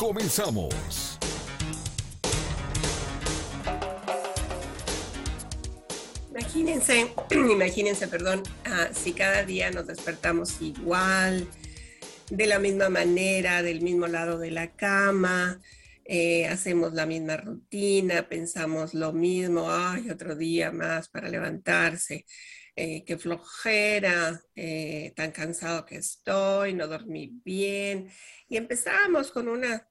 Comenzamos. Imagínense, imagínense, perdón, ah, si cada día nos despertamos igual, de la misma manera, del mismo lado de la cama, eh, hacemos la misma rutina, pensamos lo mismo, ay, otro día más para levantarse, eh, qué flojera, eh, tan cansado que estoy, no dormí bien. Y empezamos con una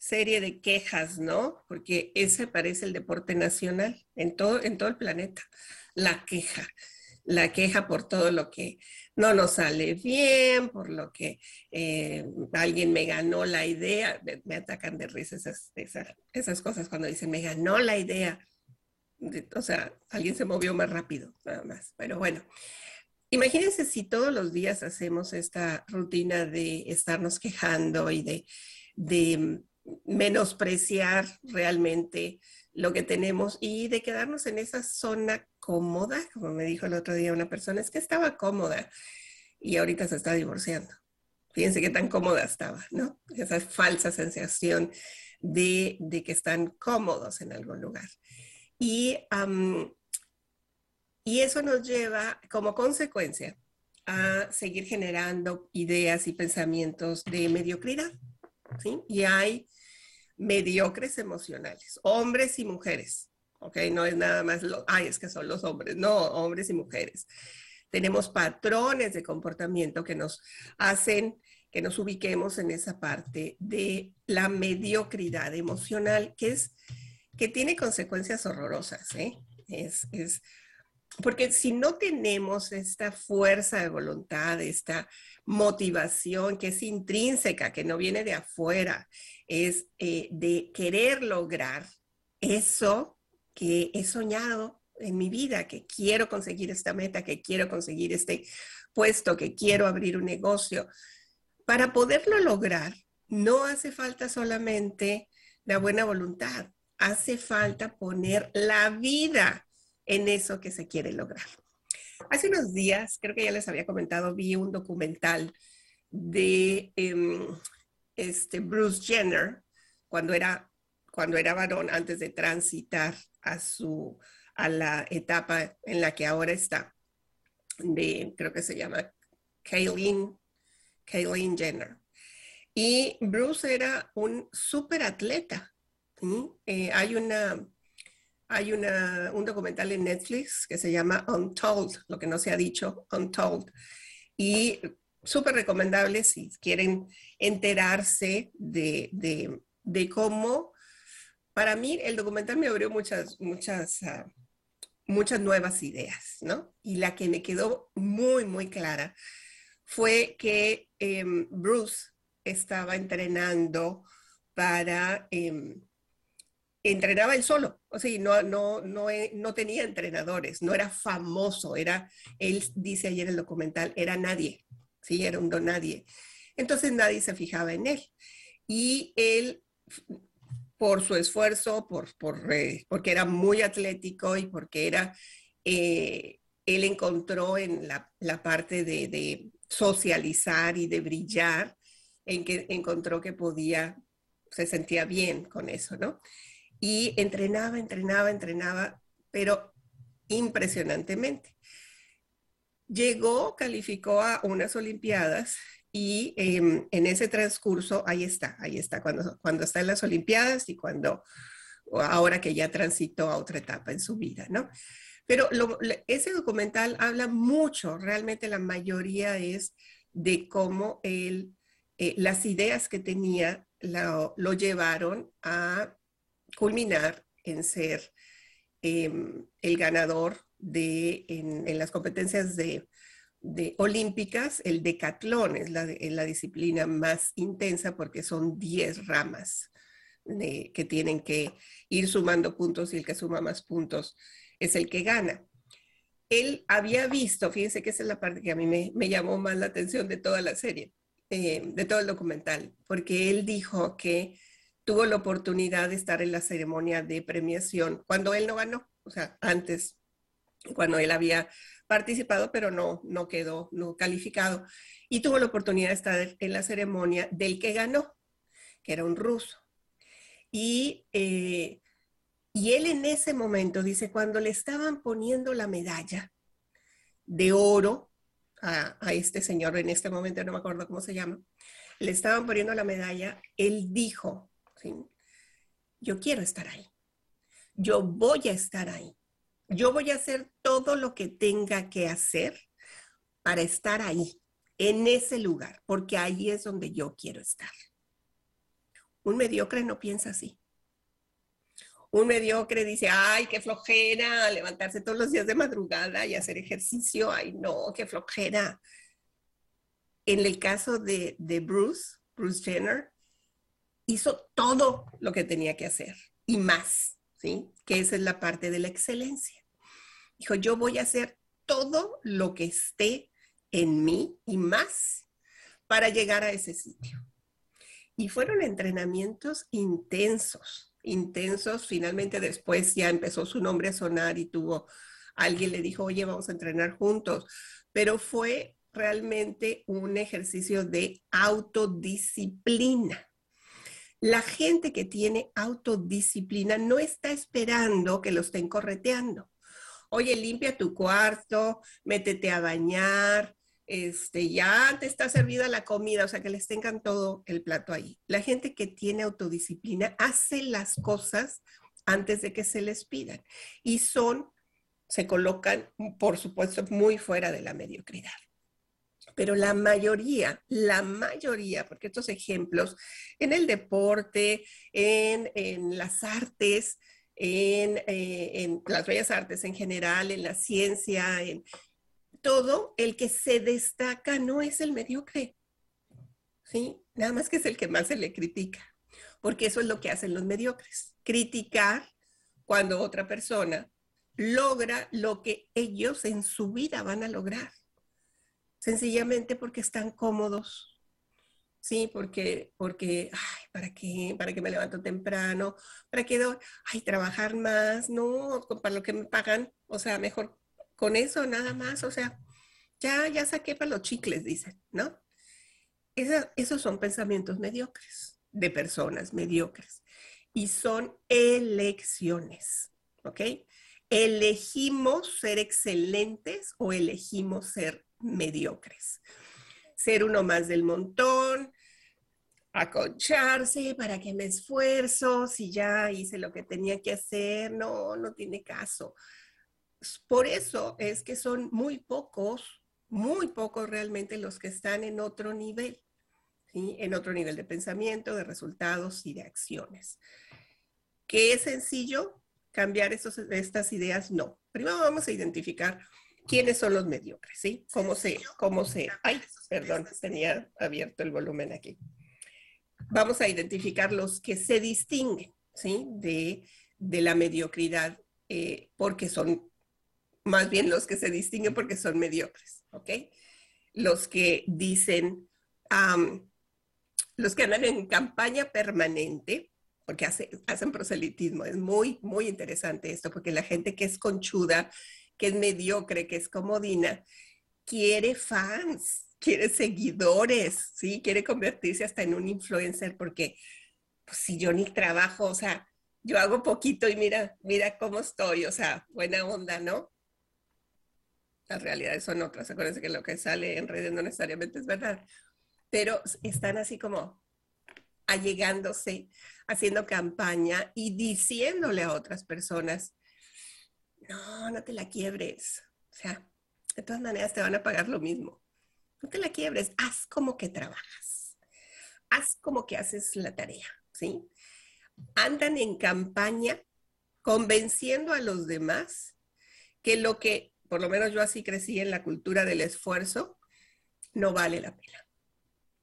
serie de quejas, ¿no? Porque ese parece el deporte nacional en todo, en todo el planeta, la queja, la queja por todo lo que no nos sale bien, por lo que eh, alguien me ganó la idea, me, atacan de risa esas, esas, cosas cuando dicen me ganó la idea, o sea, alguien se movió más rápido, nada más, pero bueno. Imagínense si todos los días hacemos esta rutina de estarnos quejando y de, de menospreciar realmente lo que tenemos y de quedarnos en esa zona cómoda, como me dijo el otro día una persona, es que estaba cómoda y ahorita se está divorciando. Fíjense qué tan cómoda estaba, ¿no? Esa falsa sensación de, que están cómodos en algún lugar. Y, y eso nos lleva como consecuencia a seguir generando ideas y pensamientos de mediocridad. ¿Sí? Y hay mediocres emocionales, hombres y mujeres, ¿ok? No es nada más, lo, ay, es que son los hombres, no, hombres y mujeres. Tenemos patrones de comportamiento que nos hacen que nos ubiquemos en esa parte de la mediocridad emocional, que es que tiene consecuencias horrorosas, ¿eh? Es, es, porque si no tenemos esta fuerza de voluntad, esta motivación que es intrínseca, que no viene de afuera, es eh, de querer lograr eso que he soñado en mi vida, que quiero conseguir esta meta, que quiero conseguir este puesto, que quiero abrir un negocio. Para poderlo lograr, no hace falta solamente la buena voluntad, hace falta poner la vida en eso que se quiere lograr. Hace unos días, creo que ya les había comentado, vi un documental de em, este Bruce Jenner cuando era, cuando era varón antes de transitar a, su, a la etapa en la que ahora está, de, creo que se llama Kaylin, Jenner. Y Bruce era un super atleta. Eh, hay una hay un documental en Netflix que se llama Untold, lo que no se ha dicho, Untold. Y súper recomendable si quieren enterarse de, cómo, para mí el documental me abrió muchas, muchas, ah, muchas nuevas ideas, ¿no? Y la que me quedó muy, muy clara fue que em, Bruce estaba entrenando para... Em, entrenaba él solo, o sea, no, no, no, eh, no tenía entrenadores, no era famoso, era, él dice ayer en el documental, era nadie, sí, era un don nadie. Entonces nadie se fijaba en él. Y él, por su esfuerzo, por, por eh, porque era muy atlético y porque era, eh, él encontró en la, la parte de, de, socializar y de brillar, en que encontró que podía, se sentía bien con eso, ¿no? Y entrenaba, entrenaba, entrenaba, pero impresionantemente. Llegó, calificó a unas Olimpiadas y em, en ese transcurso, ahí está, ahí está, cuando, cuando está en las Olimpiadas y cuando, ahora que ya transitó a otra etapa en su vida, ¿no? Pero ese documental habla mucho, realmente la mayoría es de cómo él, eh, las ideas que tenía lo, lo llevaron a culminar en ser em, el ganador de, en, las competencias de de olímpicas, el decatlón es la, disciplina más intensa porque son 10 ramas que tienen que ir sumando puntos y el que suma más puntos es el que gana. Él había visto, fíjense que esa es la parte que a mí me, llamó más la atención de toda la serie, eh, de todo el documental, porque él dijo que tuvo la oportunidad de estar en la ceremonia de premiación cuando él no ganó, o sea, antes, cuando él había participado, pero no, no quedó no calificado. Y tuvo la oportunidad de estar en la ceremonia del que ganó, que era un ruso. Y, eh, y él en ese momento, dice, cuando le estaban poniendo la medalla de oro a, a este señor, en este momento no me acuerdo cómo se llama, le estaban poniendo la medalla, él dijo. Yo quiero estar ahí, yo voy a estar ahí yo voy a hacer todo lo que tenga que hacer para estar ahí, en ese lugar, porque ahí es donde yo quiero estar. Un mediocre no piensa así. Un mediocre dice, ay, qué flojera, levantarse todos los días de madrugada y hacer ejercicio, ay, no, qué flojera. En el caso de, de Bruce, Bruce Jenner, hizo todo lo que tenía que hacer y más, ¿sí? Que esa es la parte de la excelencia. Dijo, yo voy a hacer todo lo que esté en mí y más para llegar a ese sitio. Y fueron entrenamientos intensos, intensos. Finalmente después ya empezó su nombre a sonar y tuvo, alguien le dijo, oye, vamos a entrenar juntos. Pero fue realmente un ejercicio de autodisciplina. La gente que tiene autodisciplina no está esperando que lo estén correteando oye, limpia tu cuarto, métete a bañar, este, ya te está servida la comida, o sea, que les tengan todo el plato ahí. La gente que tiene autodisciplina hace las cosas antes de que se les pidan y son, se colocan, por supuesto, muy fuera de la mediocridad. Pero la mayoría, la mayoría, porque estos ejemplos en el deporte, en, en las artes, eh, en, las bellas artes en general, en la ciencia, en todo, el que se destaca no es el mediocre, ¿sí? Nada más que es el que más se le critica, porque eso es lo que hacen los mediocres, criticar cuando otra persona logra lo que ellos en su vida van a lograr, sencillamente porque están cómodos, Sí, porque, porque, ay, ¿para qué? ¿Para qué me levanto temprano? ¿Para qué doy? Ay, trabajar más, no, para lo que me pagan, o sea, mejor con eso nada más, o sea, ya, ya saqué para los chicles, dicen, ¿no? esos son pensamientos mediocres, de personas mediocres, y son elecciones, ¿ok? Elegimos ser excelentes o elegimos ser mediocres ser uno más del montón, aconcharse, para que me esfuerzo, si ya hice lo que tenía que hacer, no, no tiene caso. Por eso es que son muy pocos, muy pocos realmente los que están en otro nivel, ¿sí? en otro nivel de pensamiento, de resultados y de acciones. ¿Qué es sencillo? ¿Cambiar estas ideas? No. Primero vamos a identificar quiénes son los mediocres, ¿sí? ¿Cómo se, cómo se, ay, perdón, tenía abierto el volumen aquí. Vamos a identificar los que se distinguen, ¿sí? De, la mediocridad, eh, porque son, más bien los que se distinguen porque son mediocres, ¿ok? Los que dicen, los que andan en campaña permanente, porque hacen proselitismo, es muy, muy interesante esto, porque la gente que es conchuda, que es mediocre, que es comodina, quiere fans, quiere seguidores, ¿sí? Quiere convertirse hasta en un influencer porque pues, si yo ni trabajo, o sea, yo hago poquito y mira, mira cómo estoy, o sea, buena onda, ¿no? Las realidades son otras, acuérdense que lo que sale en redes no necesariamente es verdad, pero están así como allegándose, haciendo campaña y diciéndole a otras personas, no, no te la quiebres. O sea, de todas maneras te van a pagar lo mismo. No te la quiebres, haz como que trabajas. Haz como que haces la tarea, ¿sí? Andan en campaña convenciendo a los demás que lo que por lo menos yo así crecí en la cultura del esfuerzo, no vale la pena.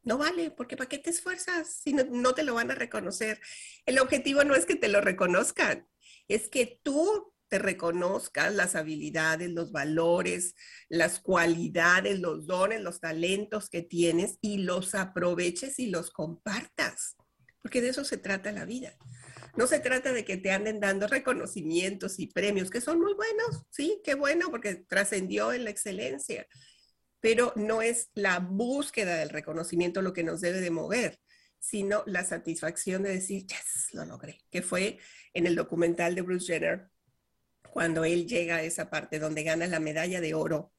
No vale, porque ¿para qué te esfuerzas si no, no, te lo van a reconocer? El objetivo no es que te lo reconozcan, es que tú te reconozcas las habilidades, los valores, las cualidades, los dones, los talentos que tienes y los aproveches y los compartas, porque de eso se trata la vida. No se trata de que te anden dando reconocimientos y premios, que son muy buenos, sí, qué bueno, porque trascendió en la excelencia, pero no es la búsqueda del reconocimiento lo que nos debe de mover, sino la satisfacción de decir, yes, lo logré, que fue en el documental de Bruce Jenner, cuando él llega a esa parte donde gana la medalla de oro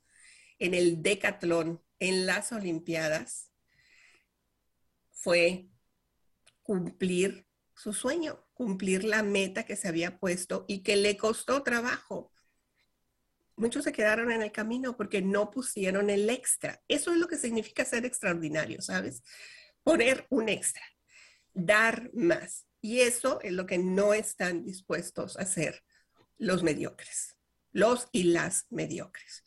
en el decatlón en las Olimpiadas, fue cumplir su sueño, cumplir la meta que se había puesto y que le costó trabajo. Muchos se quedaron en el camino porque no pusieron el extra. Eso es lo que significa ser extraordinario, ¿sabes? Poner un extra, dar más. Y eso es lo que no están dispuestos a hacer los mediocres, los y las mediocres.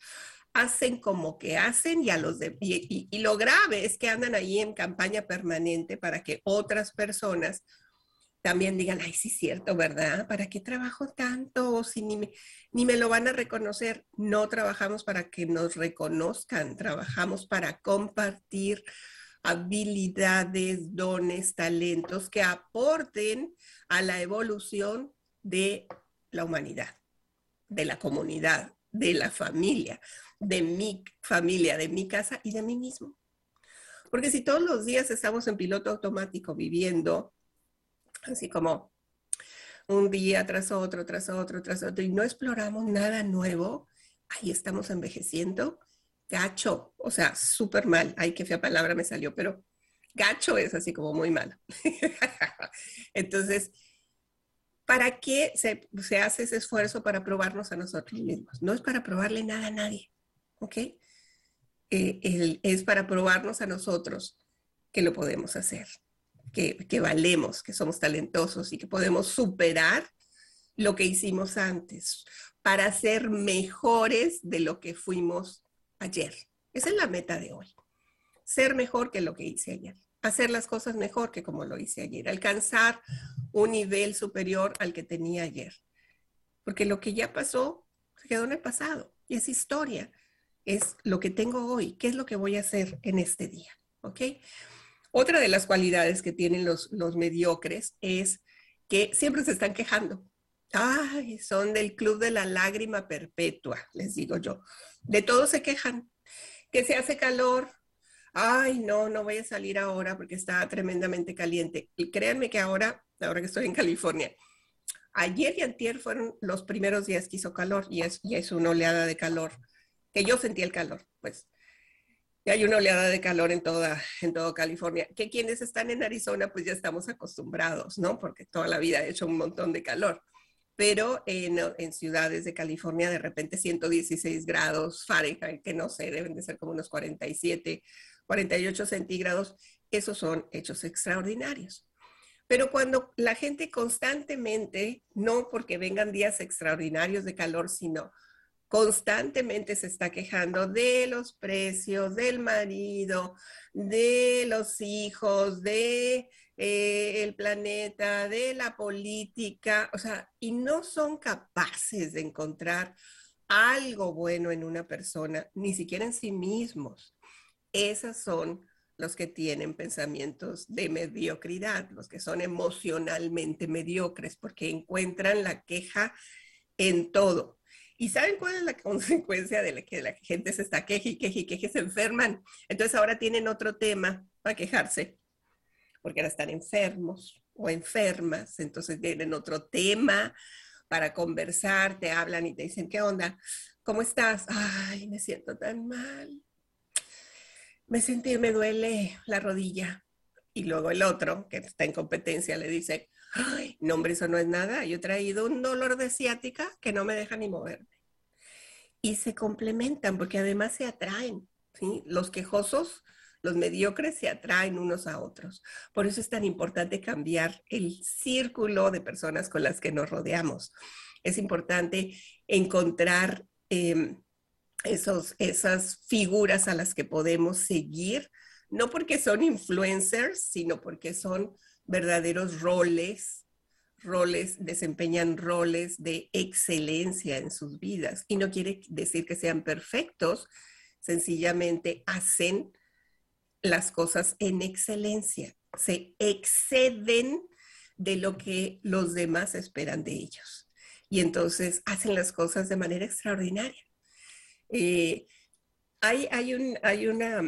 Hacen como que hacen y, a los de, y, y lo grave es que andan ahí en campaña permanente para que otras personas también digan, ay, sí es cierto, ¿verdad? ¿Para qué trabajo tanto? Si ni me, ni me lo van a reconocer. No trabajamos para que nos reconozcan, trabajamos para compartir habilidades, dones, talentos que aporten a la evolución de la humanidad, de la comunidad, de la familia, de mi familia, de mi casa y de mí mismo. Porque si todos los días estamos en piloto automático viviendo así como un día tras otro, tras otro, tras otro, y no exploramos nada nuevo, ahí estamos envejeciendo, gacho, o sea, súper mal, ay, qué fea palabra me salió, pero gacho es así como muy malo. Entonces, ¿para qué se, hace ese esfuerzo para probarnos a nosotros mismos? No es para probarle nada a nadie, ¿ok? Eh, es para probarnos a nosotros que lo podemos hacer que, valemos, que somos talentosos y que podemos superar lo que hicimos antes para ser mejores de lo que fuimos ayer. Esa es la meta de hoy. Ser mejor que lo que hice ayer. Hacer las cosas mejor que como lo hice ayer. Alcanzar un nivel superior al que tenía ayer. Porque lo que ya pasó se quedó en el pasado y es historia. Es lo que tengo hoy. ¿Qué es lo que voy a hacer en este día? ¿Ok? Otra de las cualidades que tienen los, los mediocres es que siempre se están quejando. Ay, son del club de la lágrima perpetua, les digo yo. De todo se quejan. Que se hace calor. Ay, no, no voy a salir ahora porque está tremendamente caliente. Y créanme que ahora, ahora que estoy en California, ayer y antier fueron los primeros días que hizo calor y es, y es una oleada de calor, que yo sentí el calor, pues y hay una oleada de calor en toda, en toda California, que quienes están en Arizona pues ya estamos acostumbrados, ¿no? Porque toda la vida ha hecho un montón de calor. Pero en, en ciudades de California de repente 116 grados Fahrenheit, que no sé, deben de ser como unos 47, 48 centígrados, esos son hechos extraordinarios. Pero cuando la gente constantemente, no porque vengan días extraordinarios de calor, sino constantemente se está quejando de los precios, del marido, de los hijos, de eh, el planeta, de la política, o sea, y no son capaces de encontrar algo bueno en una persona, ni siquiera en sí mismos. Esas son los que tienen pensamientos de mediocridad, los que son emocionalmente mediocres, porque encuentran la queja en todo. ¿Y saben cuál es la consecuencia de la que la gente se está queje y queje y queje, se enferman? Entonces ahora tienen otro tema para quejarse, porque ahora están enfermos o enfermas, entonces tienen otro tema para conversar, te hablan y te dicen, ¿qué onda? ¿Cómo estás? Ay, me siento tan mal. Me sentí, me duele la rodilla. Y luego el otro, que está en competencia, le dice, ay, no, hombre, eso no es nada. Yo he traído un dolor de ciática que no me deja ni moverme y se complementan porque además se atraen. ¿sí? Los quejosos, los mediocres se atraen unos a otros. Por eso es tan importante cambiar el círculo de personas con las que nos rodeamos. Es importante encontrar em, esos, esas figuras a las que podemos seguir, no porque son influencers, sino porque son verdaderos roles, roles, desempeñan roles de excelencia en sus vidas. Y no quiere decir que sean perfectos, sencillamente hacen las cosas en excelencia, se exceden de lo que los demás esperan de ellos. Y entonces hacen las cosas de manera extraordinaria. Eh, hay, hay, un, hay una,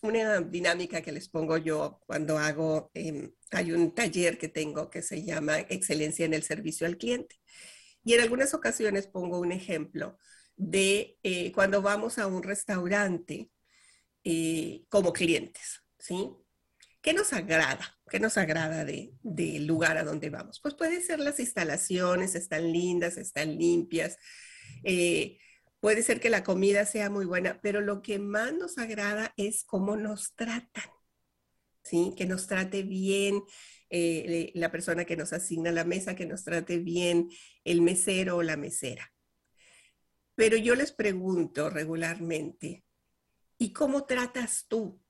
una, dinámica que les pongo yo cuando hago, em, hay un taller que tengo que se llama Excelencia en el Servicio al Cliente. Y en algunas ocasiones pongo un ejemplo de eh, cuando vamos a un restaurante eh, como clientes, ¿sí? ¿Qué nos agrada? ¿Qué nos agrada del de lugar a donde vamos? Pues puede ser las instalaciones, están lindas, están limpias. Puede ser que la comida sea muy buena, pero lo que más nos agrada es cómo nos tratan, ¿sí? Que nos trate bien eh, la persona que nos asigna la mesa, que nos trate bien el mesero o la mesera. Pero yo les pregunto regularmente, ¿y cómo tratas tú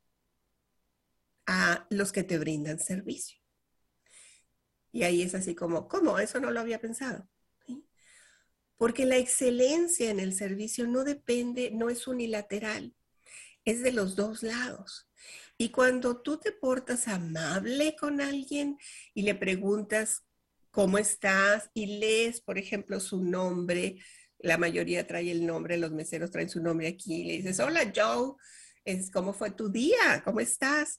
a los que te brindan servicio? Y ahí es así como, ¿cómo? Eso no lo había pensado. Porque la excelencia en el servicio no depende, no es unilateral, es de los dos lados. Y cuando tú te portas amable con alguien y le preguntas cómo estás y lees, por ejemplo, su nombre, la mayoría trae el nombre, los meseros traen su nombre aquí, y le dices, hola Joe, es, ¿cómo fue tu día? ¿Cómo estás?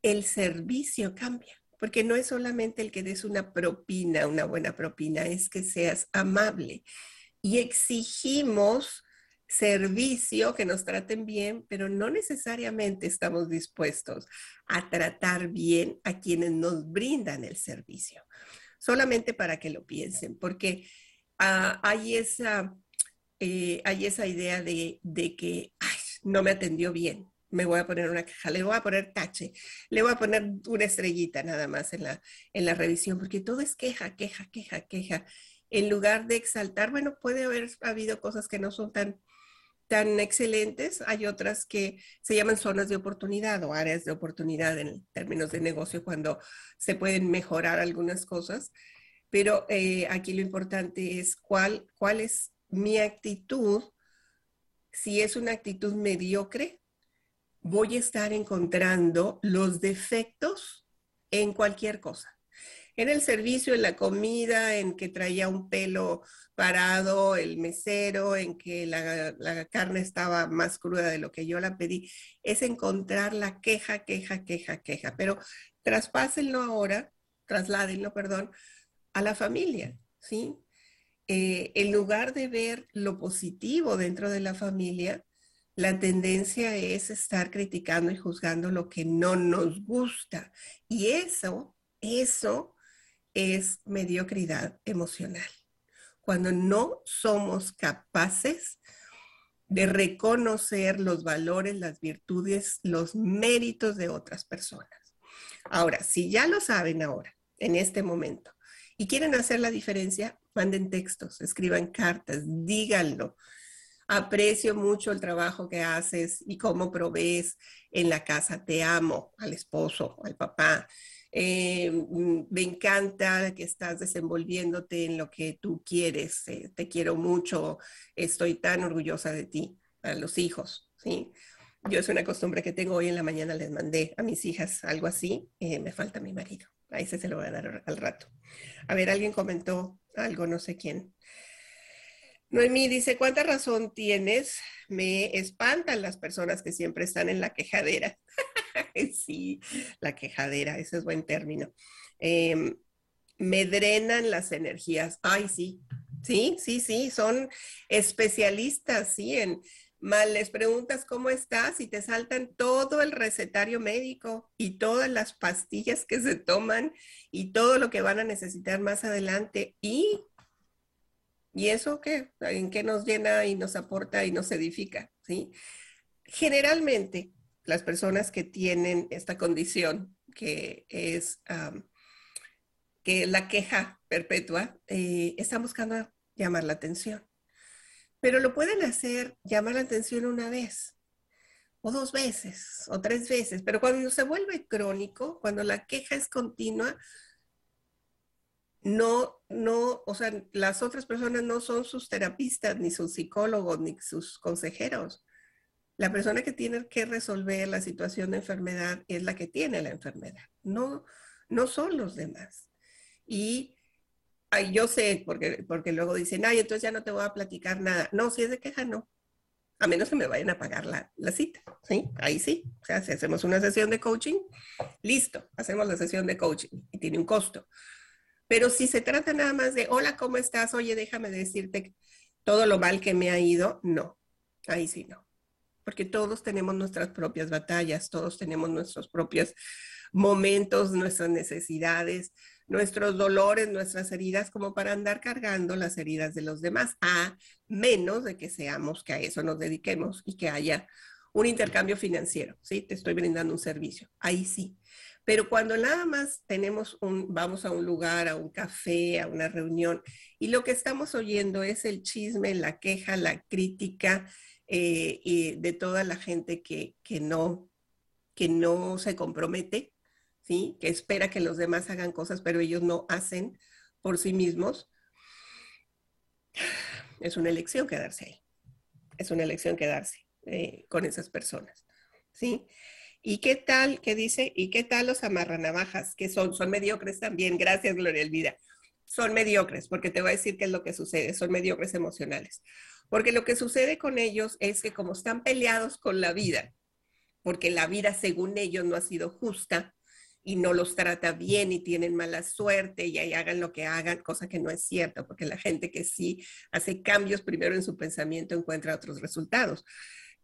El servicio cambia porque no es solamente el que des una propina, una buena propina, es que seas amable. Y exigimos servicio, que nos traten bien, pero no necesariamente estamos dispuestos a tratar bien a quienes nos brindan el servicio. Solamente para que lo piensen, porque ah, hay, esa, eh, hay esa idea de, que no me atendió bien, me voy a poner una queja, le voy a poner tache, le voy a poner una estrellita nada más en la, en la revisión, porque todo es queja, queja, queja, queja. En lugar de exaltar, bueno, puede haber habido cosas que no son tan, tan excelentes, hay otras que se llaman zonas de oportunidad o áreas de oportunidad en términos de negocio cuando se pueden mejorar algunas cosas, pero eh, aquí lo importante es cuál, cuál es mi actitud, si es una actitud mediocre voy a estar encontrando los defectos en cualquier cosa. En el servicio, en la comida, en que traía un pelo parado, el mesero, en que la, carne estaba más cruda de lo que yo la pedí, es encontrar la queja, queja, queja, queja. Pero traspásenlo ahora, trasládenlo, perdón, a la familia, ¿sí? Eh, en lugar de ver lo positivo dentro de la familia, la tendencia es estar criticando y juzgando lo que no nos gusta. Y eso, eso es mediocridad emocional. Cuando no somos capaces de reconocer los valores, las virtudes, los méritos de otras personas. Ahora, si ya lo saben ahora, en este momento, y quieren hacer la diferencia, manden textos, escriban cartas, díganlo, aprecio mucho el trabajo que haces y cómo provees en la casa. Te amo al esposo, al papá. Eh, mm, me encanta que estás desenvolviéndote en lo que tú quieres. Eh, te quiero mucho. Estoy tan orgullosa de ti, a los hijos, ¿sí? Yo es una costumbre que tengo hoy en la mañana, les mandé a mis hijas algo así. Eh, me falta mi marido. Ahí se, se lo voy a dar al rato. A ver, alguien comentó algo, no sé quién. Noemí dice, ¿cuánta razón tienes? Me espantan las personas que siempre están en la quejadera. sí, la quejadera, ese es buen término. Em, me drenan las energías. Ay, sí, sí, sí, sí, son especialistas, sí, en mal les preguntas cómo estás y te saltan todo el recetario médico y todas las pastillas que se toman y todo lo que van a necesitar más adelante y ¿Y eso qué? ¿En qué nos llena y nos aporta y nos edifica? ¿sí? Generalmente, las personas que tienen esta condición, que es que la queja perpetua, eh, están buscando llamar la atención. Pero lo pueden hacer, llamar la atención una vez, o dos veces, o tres veces, pero cuando se vuelve crónico, cuando la queja es continua, no, no, o sea, las otras personas no son sus terapistas, ni sus psicólogos, ni sus consejeros. La persona que tiene que resolver la situación de enfermedad es la que tiene la enfermedad, no, no son los demás. Y ay, yo sé, porque, porque luego dicen, ay, entonces ya no te voy a platicar nada. No, si es de queja, no. A menos que me vayan a pagar la, la cita, ¿sí? Ahí sí. O sea, si hacemos una sesión de coaching, listo, hacemos la sesión de coaching y tiene un costo. Pero si se trata nada más de, hola, ¿cómo estás? Oye, déjame decirte todo lo mal que me ha ido, no. Ahí sí, no porque todos tenemos nuestras propias batallas, todos tenemos nuestros propios momentos, nuestras necesidades, nuestros dolores, nuestras heridas, como para andar cargando las heridas de los demás, a menos de que seamos, que a eso nos dediquemos y que haya un intercambio financiero, ¿sí? Te estoy brindando un servicio, ahí sí. Pero cuando nada más tenemos un, vamos a un lugar, a un café, a una reunión, y lo que estamos oyendo es el chisme, la queja, la crítica, eh, de toda la gente que, que, no, que no se compromete, ¿sí? que espera que los demás hagan cosas, pero ellos no hacen por sí mismos, es una elección quedarse ahí. Es una elección quedarse eh, con esas personas. ¿sí? ¿Y qué tal, qué dice? ¿Y qué tal los amarranavajas? Que son, son mediocres también. Gracias, Gloria Elvira. Son mediocres, porque te voy a decir qué es lo que sucede. Son mediocres emocionales. Porque lo que sucede con ellos es que como están peleados con la vida, porque la vida según ellos no ha sido justa y no los trata bien y tienen mala suerte y ahí hagan lo que hagan, cosa que no es cierta, porque la gente que sí hace cambios primero en su pensamiento encuentra otros resultados.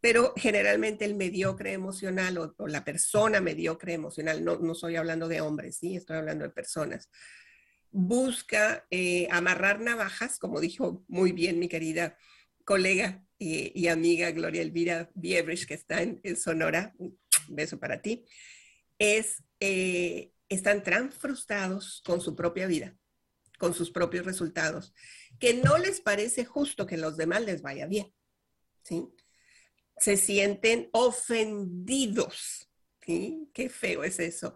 Pero generalmente el mediocre emocional o, la persona mediocre emocional, no, no estoy hablando de hombres, sí, estoy hablando de personas, busca eh, amarrar navajas, como dijo muy bien mi querida colega y, amiga Gloria Elvira Biebrich, que está en, Sonora, un beso para ti, es, eh, están tan frustrados con su propia vida, con sus propios resultados, que no les parece justo que los demás les vaya bien, ¿sí? Se sienten ofendidos, ¿sí? Qué feo es eso,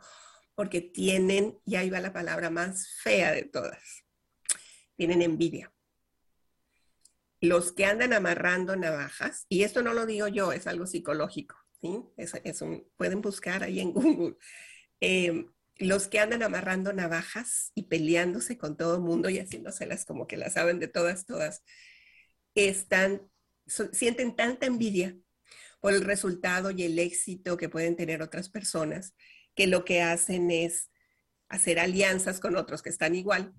porque tienen, y ahí va la palabra más fea de todas, tienen envidia los que andan amarrando navajas, y esto no lo digo yo, es algo psicológico, ¿sí? Es, un, pueden buscar ahí en Google. Em, los que andan amarrando navajas y peleándose con todo el mundo y haciéndoselas como que las saben de todas, todas, están, sienten tanta envidia por el resultado y el éxito que pueden tener otras personas, que lo que hacen es hacer alianzas con otros que están igual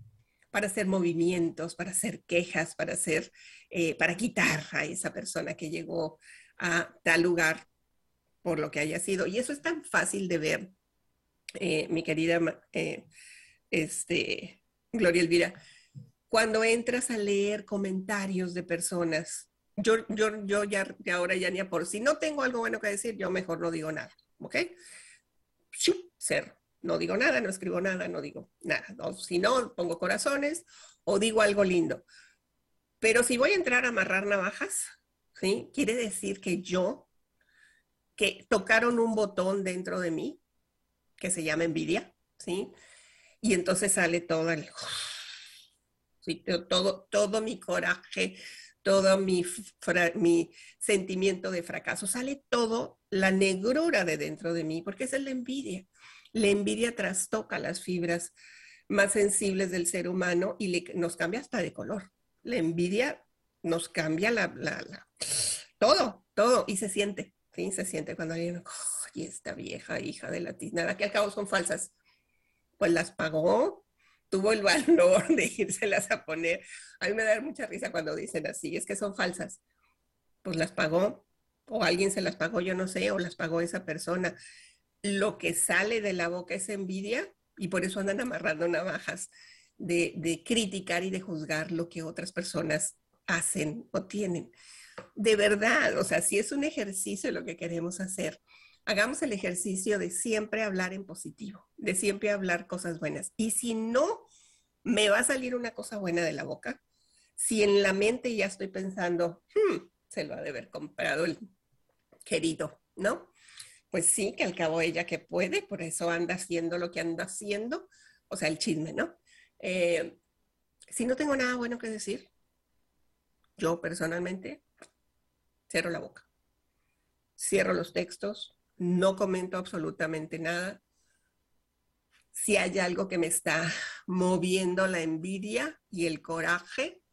para hacer movimientos, para hacer quejas, para hacer, eh, para quitar a esa persona que llegó a tal lugar por lo que haya sido. Y eso es tan fácil de ver, eh, mi querida eh, este, Gloria Elvira, cuando entras a leer comentarios de personas. Yo, yo, yo ya, ahora ya ni a por si no tengo algo bueno que decir, yo mejor no digo nada, ¿ok? Ser no digo nada, no escribo nada, no digo nada. si no, pongo corazones o digo algo lindo. Pero si voy a entrar a amarrar navajas, ¿sí? Quiere decir que yo, que tocaron un botón dentro de mí, que se llama envidia, ¿sí? Y entonces sale todo el... ¿sí? todo, todo mi coraje, todo mi, mi sentimiento de fracaso, sale todo la negrura de dentro de mí, porque esa es la envidia. La envidia trastoca las fibras más sensibles del ser humano y nos cambia hasta de color. La envidia nos cambia la, todo, todo, y se siente, ¿sí? Se siente cuando alguien, y esta vieja hija de la tiznada, que al cabo son falsas, pues las pagó, tuvo el valor de írselas a poner. A mí me da mucha risa cuando dicen así, es que son falsas. Pues las pagó, o alguien se las pagó, yo no sé, o las pagó esa persona lo que sale de la boca es envidia y por eso andan amarrando navajas de, criticar y de juzgar lo que otras personas hacen o tienen. De verdad, o sea, si es un ejercicio lo que queremos hacer, hagamos el ejercicio de siempre hablar en positivo, de siempre hablar cosas buenas. Y si no me va a salir una cosa buena de la boca, Si en la mente ya estoy pensando, hmm, se lo ha de haber comprado el querido, ¿no? Pues sí, que al cabo ella que puede, por eso anda haciendo lo que anda haciendo, o sea, el chisme, ¿no? Eh, si no tengo nada bueno que decir, yo personalmente cierro la boca, cierro los textos, no comento absolutamente nada. Si hay algo que me está moviendo la envidia y el coraje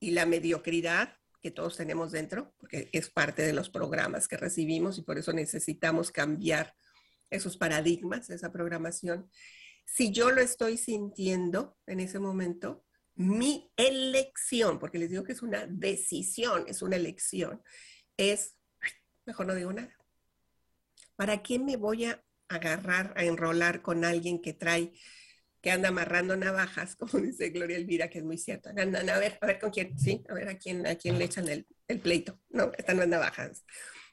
y la mediocridad que todos tenemos dentro, porque es parte de los programas que recibimos y por eso necesitamos cambiar esos paradigmas, esa programación. Si yo lo estoy sintiendo en ese momento, mi elección, porque les digo que es una decisión, es una elección, es, mejor no digo nada. ¿Para qué me voy a agarrar, a enrolar con alguien que trae, que anda amarrando navajas, como dice Gloria Elvira, que es muy cierto? Andan a ver, a ver con quién, sí, a ver a quién, a quién le echan el, pleito. No, están las navajas.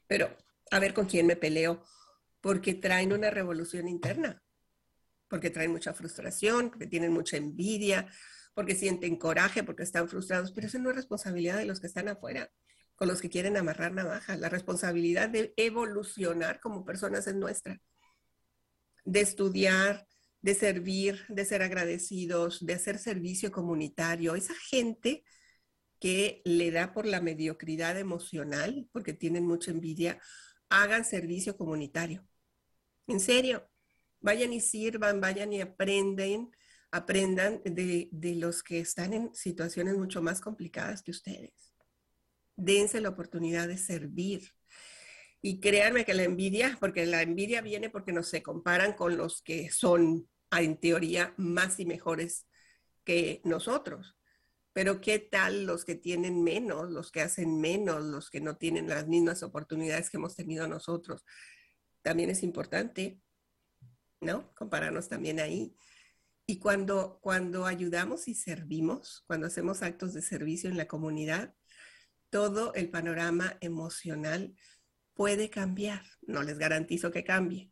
Pero a ver con quién me peleo, porque traen una revolución interna, porque traen mucha frustración, porque tienen mucha envidia, porque sienten coraje, porque están frustrados, pero eso no es responsabilidad de los que están afuera, con los que quieren amarrar navajas. La responsabilidad de evolucionar como personas es nuestra, de estudiar, de servir, de ser agradecidos, de hacer servicio comunitario. Esa gente que le da por la mediocridad emocional, porque tienen mucha envidia, hagan servicio comunitario. En serio, vayan y sirvan, vayan y aprenden aprendan de, los que están en situaciones mucho más complicadas que ustedes. Dense la oportunidad de servir. Y créanme que la envidia, porque la envidia viene porque no se comparan con los que son, en teoría, más y mejores que nosotros. Pero ¿qué tal los que tienen menos, los que hacen menos, los que no tienen las mismas oportunidades que hemos tenido nosotros? También es importante, ¿no? Compararnos también ahí. Y cuando, cuando ayudamos y servimos, cuando hacemos actos de servicio en la comunidad, todo el panorama emocional puede cambiar. No les garantizo que cambie,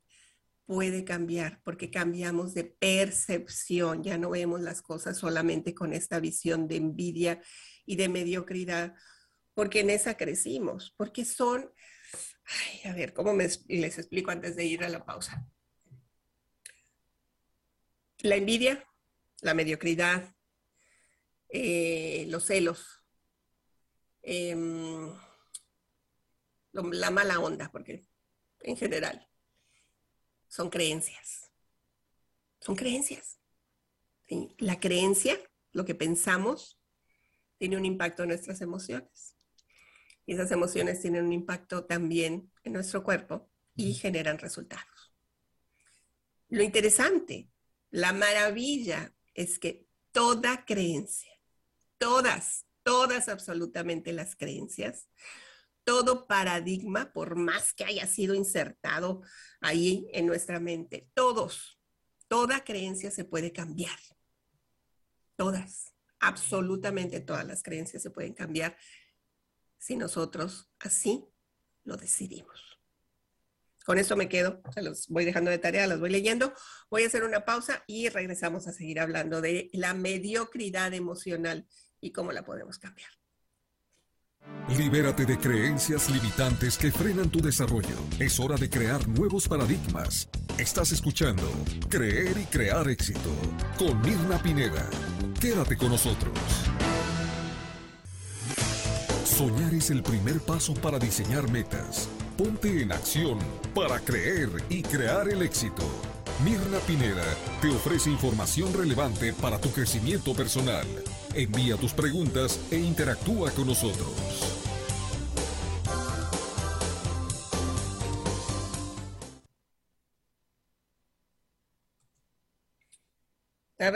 puede cambiar porque cambiamos de percepción. Ya no vemos las cosas solamente con esta visión de envidia y de mediocridad, porque en esa crecimos, porque son, a ver, ¿cómo les explico antes de ir a la pausa? la envidia, la mediocridad, eh, los celos, em, la mala onda, porque en general son creencias. Son creencias. La creencia, lo que pensamos, tiene un impacto en nuestras emociones. Y esas emociones tienen un impacto también en nuestro cuerpo y generan resultados. Lo interesante la maravilla es que toda creencia, todas, todas absolutamente las creencias, todo paradigma, por más que haya sido insertado ahí en nuestra mente, todos, toda creencia se puede cambiar. Todas, absolutamente todas las creencias se pueden cambiar si nosotros así lo decidimos. Con esto me quedo, se los voy dejando de tarea, las voy leyendo. Voy a hacer una pausa y regresamos a seguir hablando de la mediocridad emocional y cómo la podemos cambiar. Libérate de creencias limitantes que frenan tu desarrollo. Es hora de crear nuevos paradigmas. Estás escuchando Creer y Crear Éxito con Mirna Pineda. Quédate con nosotros. Soñar es el primer paso para diseñar metas Ponte en acción para creer y crear el éxito. Mirna Pineda te ofrece información relevante para tu crecimiento personal. Envía tus preguntas e interactúa con nosotros.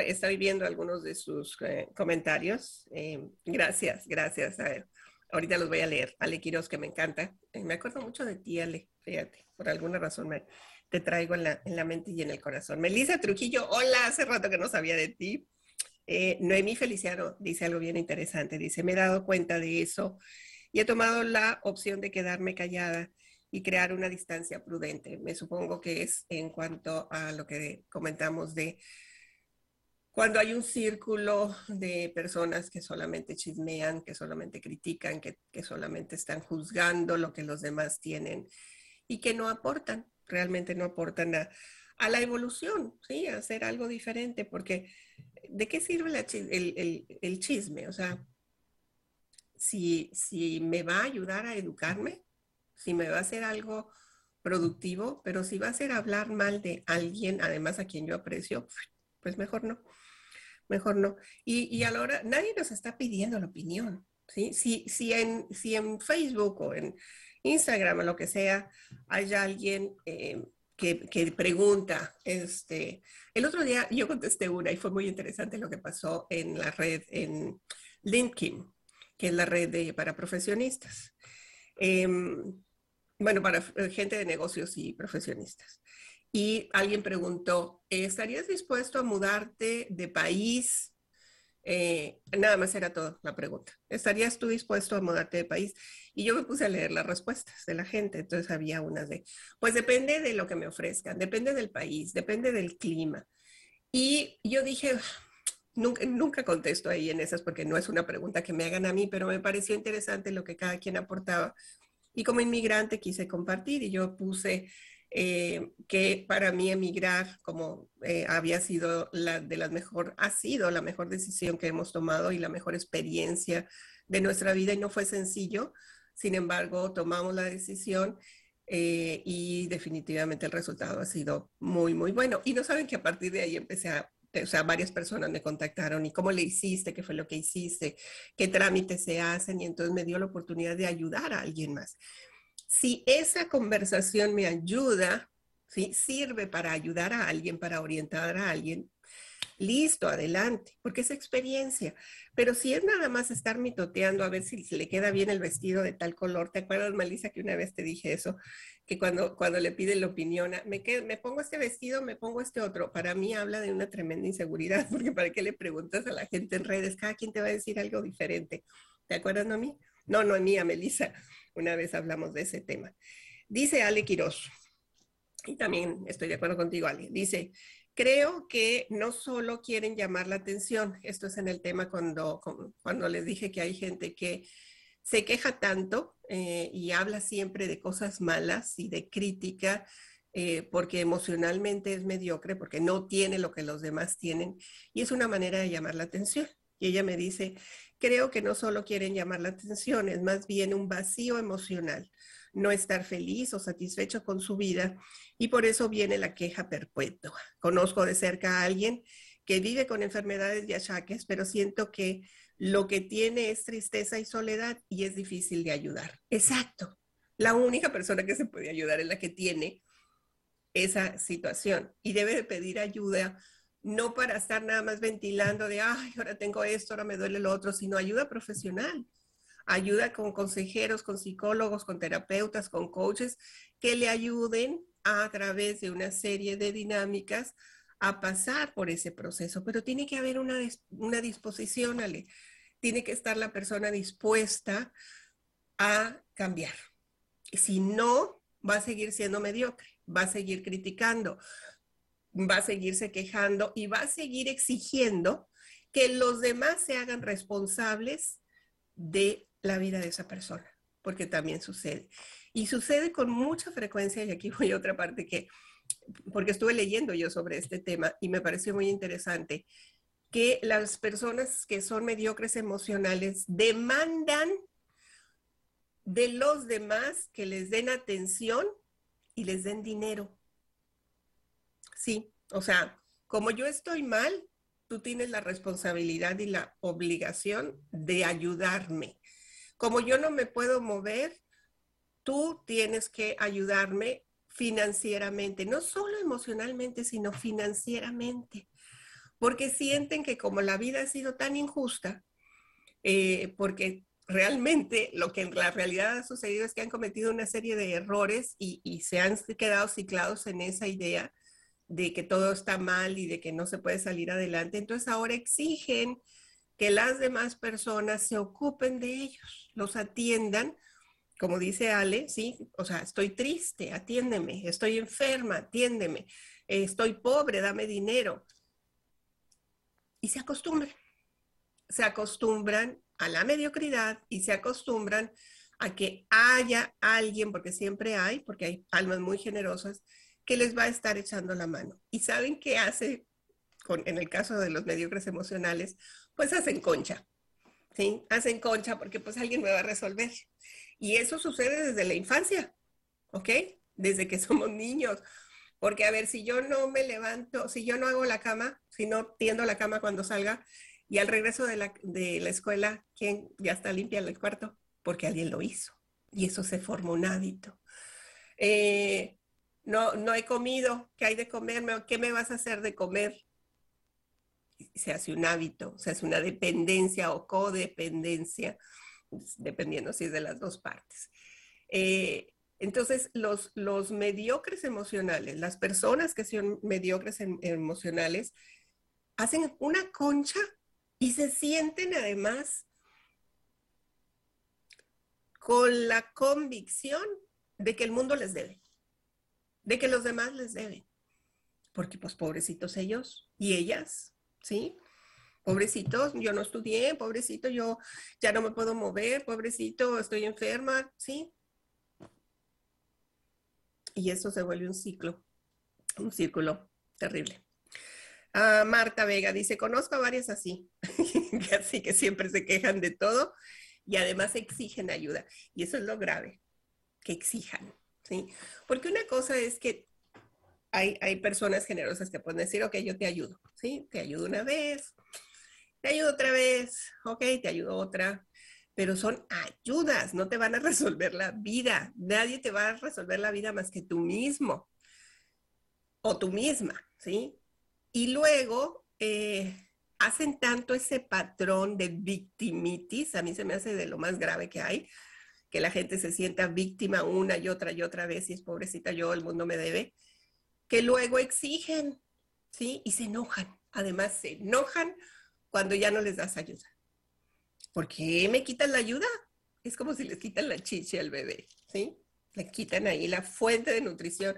Estoy viendo algunos de sus eh, comentarios. Eh, gracias, gracias. A ver. Ahorita los voy a leer. Ale Quiroz, que me encanta. Eh, me acuerdo mucho de ti, Ale. Fíjate, por alguna razón me, te traigo en la, en la mente y en el corazón. Melissa Trujillo, hola, hace rato que no sabía de ti. Eh, Noemí Feliciano dice algo bien interesante. Dice, me he dado cuenta de eso y he tomado la opción de quedarme callada y crear una distancia prudente. Me supongo que es en cuanto a lo que comentamos de cuando hay un círculo de personas que solamente chismean, que solamente critican, que, solamente están juzgando lo que los demás tienen y que no aportan, realmente no aportan a, la evolución, ¿sí? A hacer algo diferente, porque ¿de qué sirve el, chisme? O sea, si, si me va a ayudar a educarme, si me va a hacer algo productivo, pero si va a ser hablar mal de alguien, además a quien yo aprecio, pues mejor no mejor no. Y, a la hora, nadie nos está pidiendo la opinión, ¿sí? Si, si, en, si en Facebook o en Instagram o lo que sea, hay alguien eh, que, pregunta, este, el otro día yo contesté una y fue muy interesante lo que pasó en la red, en LinkedIn, que es la red de, para profesionistas. Em, bueno, para gente de negocios y profesionistas y alguien preguntó, ¿estarías dispuesto a mudarte de país? Eh, nada más era todo la pregunta. ¿Estarías tú dispuesto a mudarte de país? Y yo me puse a leer las respuestas de la gente. Entonces había unas de, pues depende de lo que me ofrezcan, depende del país, depende del clima. Y yo dije, nunca, nunca contesto ahí en esas porque no es una pregunta que me hagan a mí, pero me pareció interesante lo que cada quien aportaba. Y como inmigrante quise compartir y yo puse eh, que para mí emigrar como eh, había sido la de las mejor, ha sido la mejor decisión que hemos tomado y la mejor experiencia de nuestra vida y no fue sencillo. Sin embargo, tomamos la decisión eh, y definitivamente el resultado ha sido muy, muy bueno. Y no saben que a partir de ahí empecé a, o sea, varias personas me contactaron y cómo le hiciste, qué fue lo que hiciste, qué trámites se hacen y entonces me dio la oportunidad de ayudar a alguien más si esa conversación me ayuda, ¿sí? sirve para ayudar a alguien, para orientar a alguien, listo, adelante, porque es experiencia. Pero si es nada más estar mitoteando a ver si le queda bien el vestido de tal color, ¿te acuerdas, Malisa, que una vez te dije eso? Que cuando, cuando le piden la opinión, me, me pongo este vestido, me pongo este otro. Para mí habla de una tremenda inseguridad, porque ¿para qué le preguntas a la gente en redes? Cada quien te va a decir algo diferente. ¿Te acuerdas, no a mí? No, no a mí, a Melissa. Una vez hablamos de ese tema. Dice Ale Quiroz, y también estoy de acuerdo contigo, Ale, dice, creo que no solo quieren llamar la atención, esto es en el tema cuando, cuando les dije que hay gente que se queja tanto eh, y habla siempre de cosas malas y de crítica, eh, porque emocionalmente es mediocre, porque no tiene lo que los demás tienen, y es una manera de llamar la atención. Y ella me dice, creo que no solo quieren llamar la atención, es más bien un vacío emocional, no estar feliz o satisfecho con su vida y por eso viene la queja perpetua. Conozco de cerca a alguien que vive con enfermedades y achaques, pero siento que lo que tiene es tristeza y soledad y es difícil de ayudar. Exacto. La única persona que se puede ayudar es la que tiene esa situación y debe de pedir ayuda no para estar nada más ventilando de, ay, ahora tengo esto, ahora me duele lo otro, sino ayuda profesional. Ayuda con consejeros, con psicólogos, con terapeutas, con coaches que le ayuden a, través de una serie de dinámicas a pasar por ese proceso. Pero tiene que haber una, una disposición, Ale. Tiene que estar la persona dispuesta a cambiar. Si no, va a seguir siendo mediocre, va a seguir criticando, va a seguirse quejando y va a seguir exigiendo que los demás se hagan responsables de la vida de esa persona, porque también sucede. Y sucede con mucha frecuencia, y aquí voy a otra parte que, porque estuve leyendo yo sobre este tema y me pareció muy interesante, que las personas que son mediocres emocionales demandan de los demás que les den atención y les den dinero. Sí, o sea, como yo estoy mal, tú tienes la responsabilidad y la obligación de ayudarme. Como yo no me puedo mover, tú tienes que ayudarme financieramente, no solo emocionalmente, sino financieramente, porque sienten que como la vida ha sido tan injusta, eh, porque realmente lo que en la realidad ha sucedido es que han cometido una serie de errores y, y se han quedado ciclados en esa idea de que todo está mal y de que no se puede salir adelante. Entonces ahora exigen que las demás personas se ocupen de ellos, los atiendan, como dice Ale, sí, o sea, estoy triste, atiéndeme, estoy enferma, atiéndeme, estoy pobre, dame dinero. y se acostumbran. Se acostumbran a la mediocridad y se acostumbran a que haya alguien, porque siempre hay, porque hay almas muy generosas, que les va a estar echando la mano. ¿Y saben qué hace con, en el caso de los mediocres emocionales? Pues hacen concha, ¿sí? Hacen concha porque pues alguien me va a resolver. Y eso sucede desde la infancia, ¿ok? Desde que somos niños. Porque a ver, si yo no me levanto, si yo no hago la cama, si no tiendo la cama cuando salga, y al regreso de la, de la escuela, ¿quién ya está limpia el cuarto? Porque alguien lo hizo. Y eso se forma un hábito. Eh, no, no he comido, ¿qué hay de comer? ¿Qué me vas a hacer de comer? Se hace un hábito, se hace una dependencia o codependencia, dependiendo si es de las dos partes. Eh, entonces, los, los mediocres emocionales, las personas que son mediocres emocionales, hacen una concha y se sienten además con la convicción de que el mundo les debe, de que los demás les deben, porque pues pobrecitos ellos y ellas, ¿sí? Pobrecitos, yo no estudié, pobrecito, yo ya no me puedo mover, pobrecito, estoy enferma, ¿sí? Y eso se vuelve un ciclo, un círculo terrible. Ah, Marta Vega dice, conozco a varias así, así que siempre se quejan de todo y además exigen ayuda. Y eso es lo grave, que exijan, ¿sí? Porque una cosa es que hay, hay personas generosas que pueden decir, ok, yo te ayudo, ¿sí? Te ayudo una vez, te ayudo otra vez, ok, te ayudo otra, pero son ayudas, no te van a resolver la vida. Nadie te va a resolver la vida más que tú mismo o tú misma, ¿sí? Y luego eh, hacen tanto ese patrón de victimitis, a mí se me hace de lo más grave que hay, que la gente se sienta víctima una y otra y otra vez, y es pobrecita yo, el mundo me debe, que luego exigen, ¿sí? Y se enojan. Además, se enojan cuando ya no les das ayuda. ¿Por qué me quitan la ayuda? Es como si les quitan la chicha al bebé, ¿sí? Le quitan ahí la fuente de nutrición.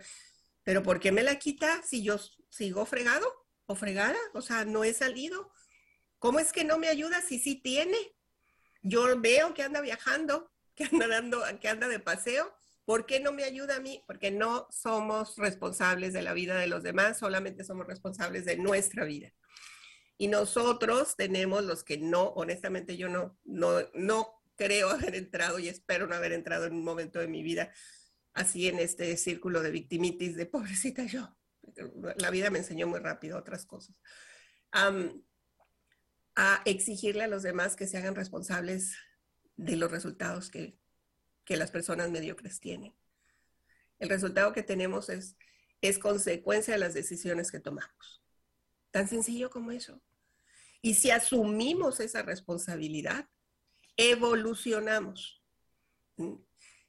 Pero ¿por qué me la quita si yo sigo fregado? o fregada, o sea, no he salido. ¿Cómo es que no me ayuda si sí tiene? Yo veo que anda viajando, que anda dando, que anda de paseo. ¿Por qué no me ayuda a mí? Porque no somos responsables de la vida de los demás, solamente somos responsables de nuestra vida. Y nosotros tenemos los que no, honestamente yo no, no, no creo haber entrado y espero no haber entrado en un momento de mi vida así en este círculo de victimitis de pobrecita yo la vida me enseñó muy rápido otras cosas, a exigirle a los demás que se hagan responsables de los resultados que, que las personas mediocres tienen. El resultado que tenemos es, es consecuencia de las decisiones que tomamos. Tan sencillo como eso. Y si asumimos esa responsabilidad, evolucionamos.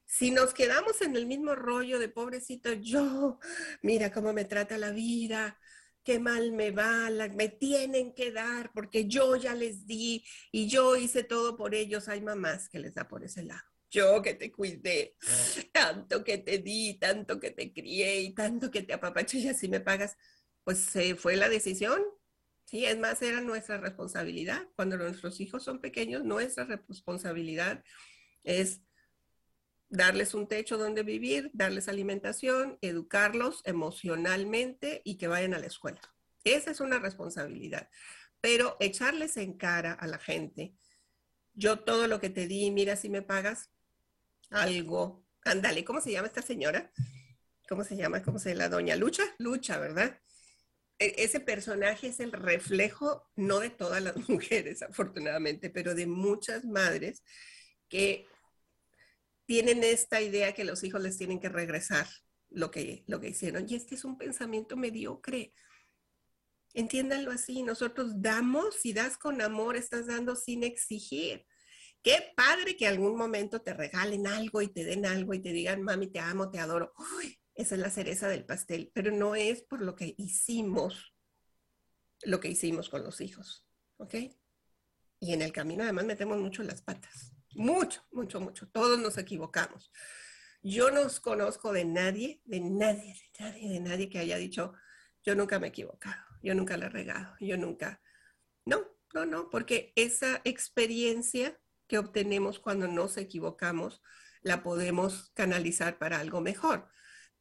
Si nos quedamos en el mismo rollo de pobrecito yo, mira cómo me trata la vida, qué mal me va, me tienen que dar porque yo ya les di y yo hice todo por ellos. Hay mamás que les da por ese lado. Yo que te cuidé, tanto que te di, tanto que te crié y tanto que te apapaché y así me pagas. Pues se fue la decisión. Sí, es más, era nuestra responsabilidad. Cuando nuestros hijos son pequeños, nuestra responsabilidad es darles un techo donde vivir, darles alimentación, educarlos emocionalmente y que vayan a la escuela. Esa es una responsabilidad. Pero echarles en cara a la gente, yo todo lo que te di, mira si me pagas algo. Ándale, ¿cómo se llama esta señora? ¿Cómo se llama? ¿Cómo se llama? La doña Lucha? Lucha, ¿verdad? E, ese personaje es el reflejo, no de todas las mujeres, afortunadamente, pero de muchas madres que tienen esta idea que los hijos les tienen que regresar lo que, lo que hicieron. Y este es un pensamiento mediocre. Entiéndanlo así, nosotros damos, si das con amor, estás dando sin exigir. Qué padre que algún momento te regalen algo y te den algo y te digan, mami, te amo, te adoro. Uy, esa es la cereza del pastel, pero no es por lo que hicimos, lo que hicimos con los hijos, ¿ok? Y en el camino además metemos mucho las patas. Mucho, mucho, mucho. Todos nos equivocamos. Yo no conozco de nadie, de nadie, de nadie, de nadie que haya dicho, yo nunca me he equivocado, yo nunca le he regado, yo nunca. No, no, no, porque esa experiencia que obtenemos cuando nos equivocamos la podemos canalizar para algo mejor.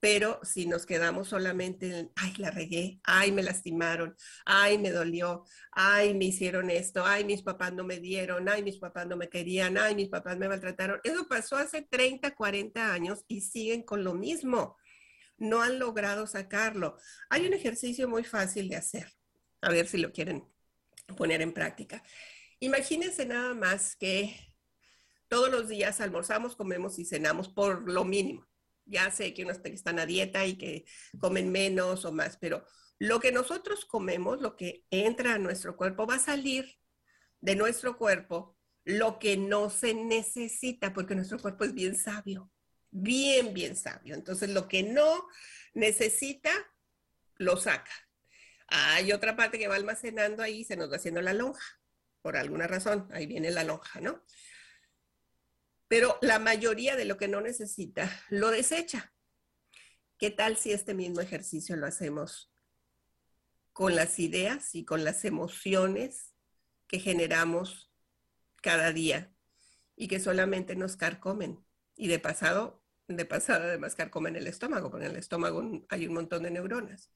Pero si nos quedamos solamente en, ay, la regué, ay, me lastimaron, ay, me dolió, ay, me hicieron esto, ay, mis papás no me dieron, ay, mis papás no me querían, ay, mis papás me maltrataron. Eso pasó hace 30, 40 años y siguen con lo mismo. No han logrado sacarlo. Hay un ejercicio muy fácil de hacer. A ver si lo quieren poner en práctica. Imagínense nada más que todos los días almorzamos, comemos y cenamos por lo mínimo ya sé que unos están a dieta y que comen menos o más, pero lo que nosotros comemos, lo que entra a nuestro cuerpo, va a salir de nuestro cuerpo lo que no se necesita, porque nuestro cuerpo es bien sabio, bien, bien sabio. Entonces, lo que no necesita, lo saca. Hay otra parte que va almacenando ahí, se nos va haciendo la lonja, por alguna razón, ahí viene la lonja, ¿no? Pero la mayoría de lo que no necesita lo desecha. ¿Qué tal si este mismo ejercicio lo hacemos con las ideas y con las emociones que generamos cada día y que solamente nos carcomen? Y de pasado, de pasado además carcomen el estómago, porque en el estómago hay un montón de neuronas.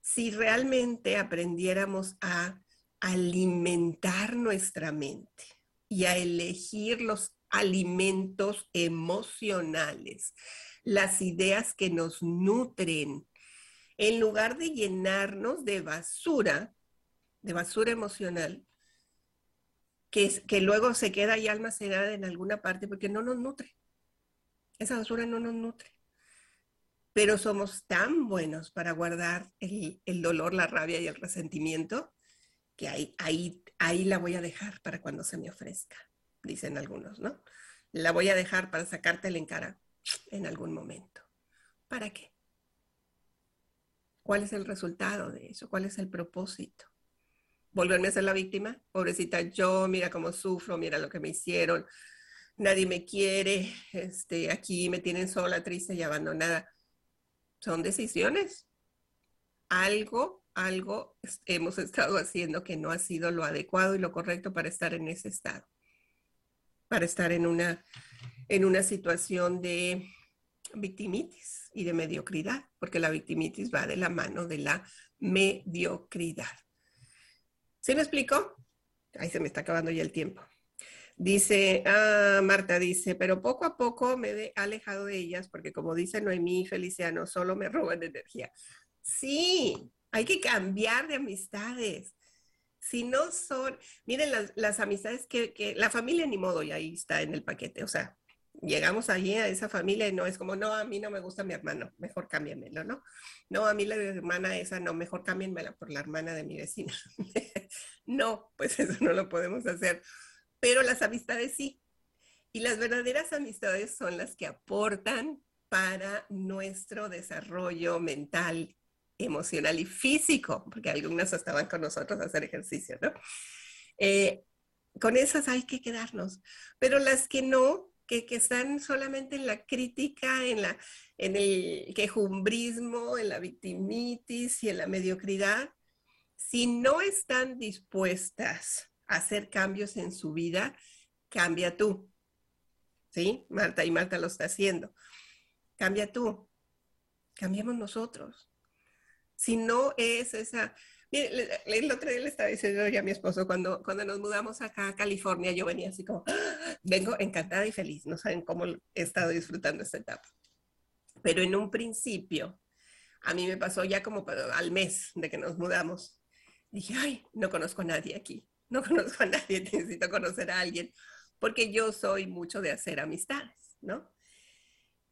Si realmente aprendiéramos a alimentar nuestra mente y a elegir los alimentos emocionales, las ideas que nos nutren, en lugar de llenarnos de basura, de basura emocional, que, que luego se queda ahí almacenada en alguna parte porque no nos nutre. Esa basura no nos nutre. Pero somos tan buenos para guardar el, el dolor, la rabia y el resentimiento que ahí, ahí, ahí la voy a dejar para cuando se me ofrezca dicen algunos, ¿no? La voy a dejar para sacártela en cara en algún momento. ¿Para qué? ¿Cuál es el resultado de eso? ¿Cuál es el propósito? ¿Volverme a ser la víctima? Pobrecita yo, mira cómo sufro, mira lo que me hicieron, nadie me quiere, este, aquí me tienen sola, triste y abandonada. Son decisiones. Algo, algo hemos estado haciendo que no ha sido lo adecuado y lo correcto para estar en ese estado para estar en una, en una situación de victimitis y de mediocridad, porque la victimitis va de la mano de la mediocridad. ¿Se me explicó? Ahí se me está acabando ya el tiempo. Dice, ah, Marta dice, pero poco a poco me he alejado de ellas porque como dice Noemí Feliciano, solo me roban energía. Sí, hay que cambiar de amistades si no son, miren las, amistades que, la familia ni modo, y ahí está en el paquete, o sea, llegamos allí a esa familia y no es como, no, a mí no me gusta mi hermano, mejor cámbiamelo, ¿no? No, a mí la hermana esa, no, mejor cámbienmela por la hermana de mi vecina. no, pues eso no lo podemos hacer, pero las amistades sí. Y las verdaderas amistades son las que aportan para nuestro desarrollo mental emocional y físico, porque algunas estaban con nosotros a hacer ejercicio, ¿no? Eh, con esas hay que quedarnos, pero las que no, que, que, están solamente en la crítica, en, la, en el quejumbrismo, en la victimitis y en la mediocridad, si no están dispuestas a hacer cambios en su vida, cambia tú. ¿Sí? Marta y Marta lo está haciendo. Cambia tú. Cambiemos nosotros si no es esa... Mire, el otro día le estaba diciendo a mi esposo, cuando, cuando nos mudamos acá a California, yo venía así como, ¡Ah! vengo encantada y feliz, no saben cómo he estado disfrutando esta etapa. Pero en un principio, a mí me pasó ya como al mes de que nos mudamos, dije, ay, no conozco a nadie aquí, no conozco a nadie, necesito conocer a alguien, porque yo soy mucho de hacer amistades, ¿no?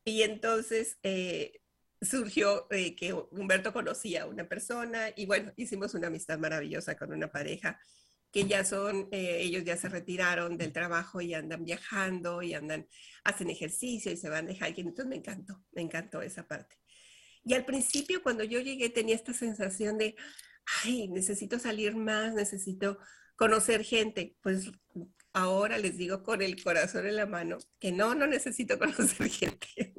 Y entonces eh, surgió eh, que Humberto conocía a una persona y bueno, hicimos una amistad maravillosa con una pareja que ya son, eh, ellos ya se retiraron del trabajo y andan viajando y andan, hacen ejercicio y se van de hiking. Entonces me encantó, me encantó esa parte. Y al principio cuando yo llegué tenía esta sensación de, ay, necesito salir más, necesito conocer gente. Pues ahora les digo con el corazón en la mano que no, no necesito conocer gente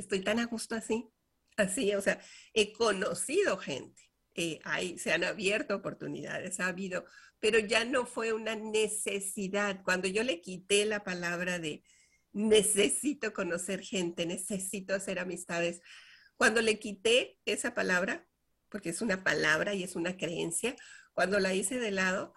estoy tan a gusto así, así, o sea, he conocido gente, eh, se han abierto oportunidades, ha habido, pero ya no fue una necesidad. Cuando yo le quité la palabra de necesito conocer gente, necesito hacer amistades, cuando le quité esa palabra, porque es una palabra y es una creencia, cuando la hice de lado,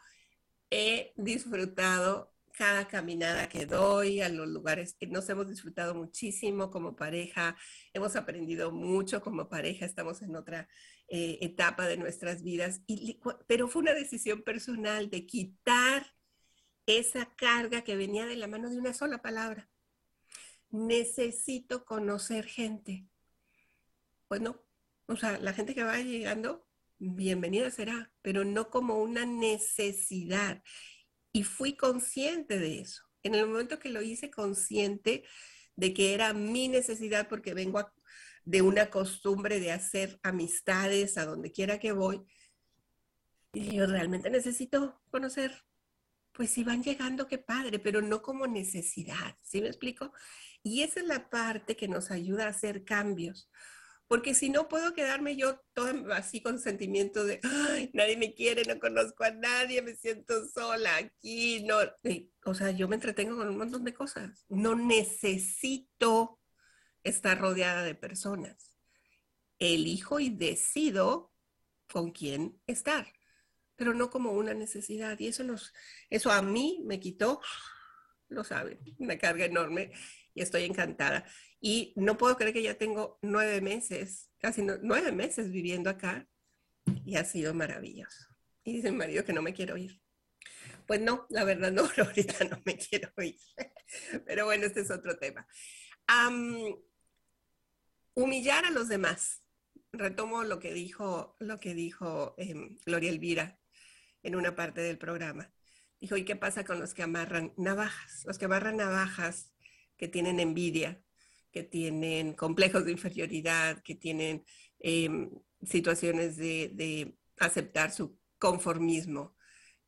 he disfrutado cada caminada que doy, a los lugares que nos hemos disfrutado muchísimo como pareja, hemos aprendido mucho como pareja, estamos en otra eh, etapa de nuestras vidas, y, pero fue una decisión personal de quitar esa carga que venía de la mano de una sola palabra. Necesito conocer gente. Pues no, o sea, la gente que va llegando, bienvenida será, pero no como una necesidad. Y fui consciente de eso. En el momento que lo hice consciente de que era mi necesidad porque vengo de una costumbre de hacer amistades a donde quiera que voy, y yo realmente necesito conocer, pues si van llegando, qué padre, pero no como necesidad, ¿sí me explico? Y esa es la parte que nos ayuda a hacer cambios, porque si no puedo quedarme yo todo así con sentimiento de, nadie me quiere, no conozco a nadie, me siento sola aquí, no, o sea, yo me entretengo con un montón de cosas, no necesito estar rodeada de personas, elijo y decido con quién estar, pero no como una necesidad, y eso, nos, eso a mí me quitó, lo saben, una carga enorme, y estoy encantada. Y no puedo creer que ya tengo nueve meses, casi nueve meses viviendo acá y ha sido maravilloso. Y dice mi marido que no me quiero ir. Pues no, la verdad no, ahorita no me quiero ir. Pero bueno, este es otro tema. humillar a los demás. Retomo lo que dijo, lo que dijo em, Gloria Elvira en una parte del programa. Dijo, ¿y qué pasa con los que amarran navajas? Los que amarran navajas, que tienen envidia, que tienen complejos de inferioridad, que tienen em, situaciones de, aceptar su conformismo,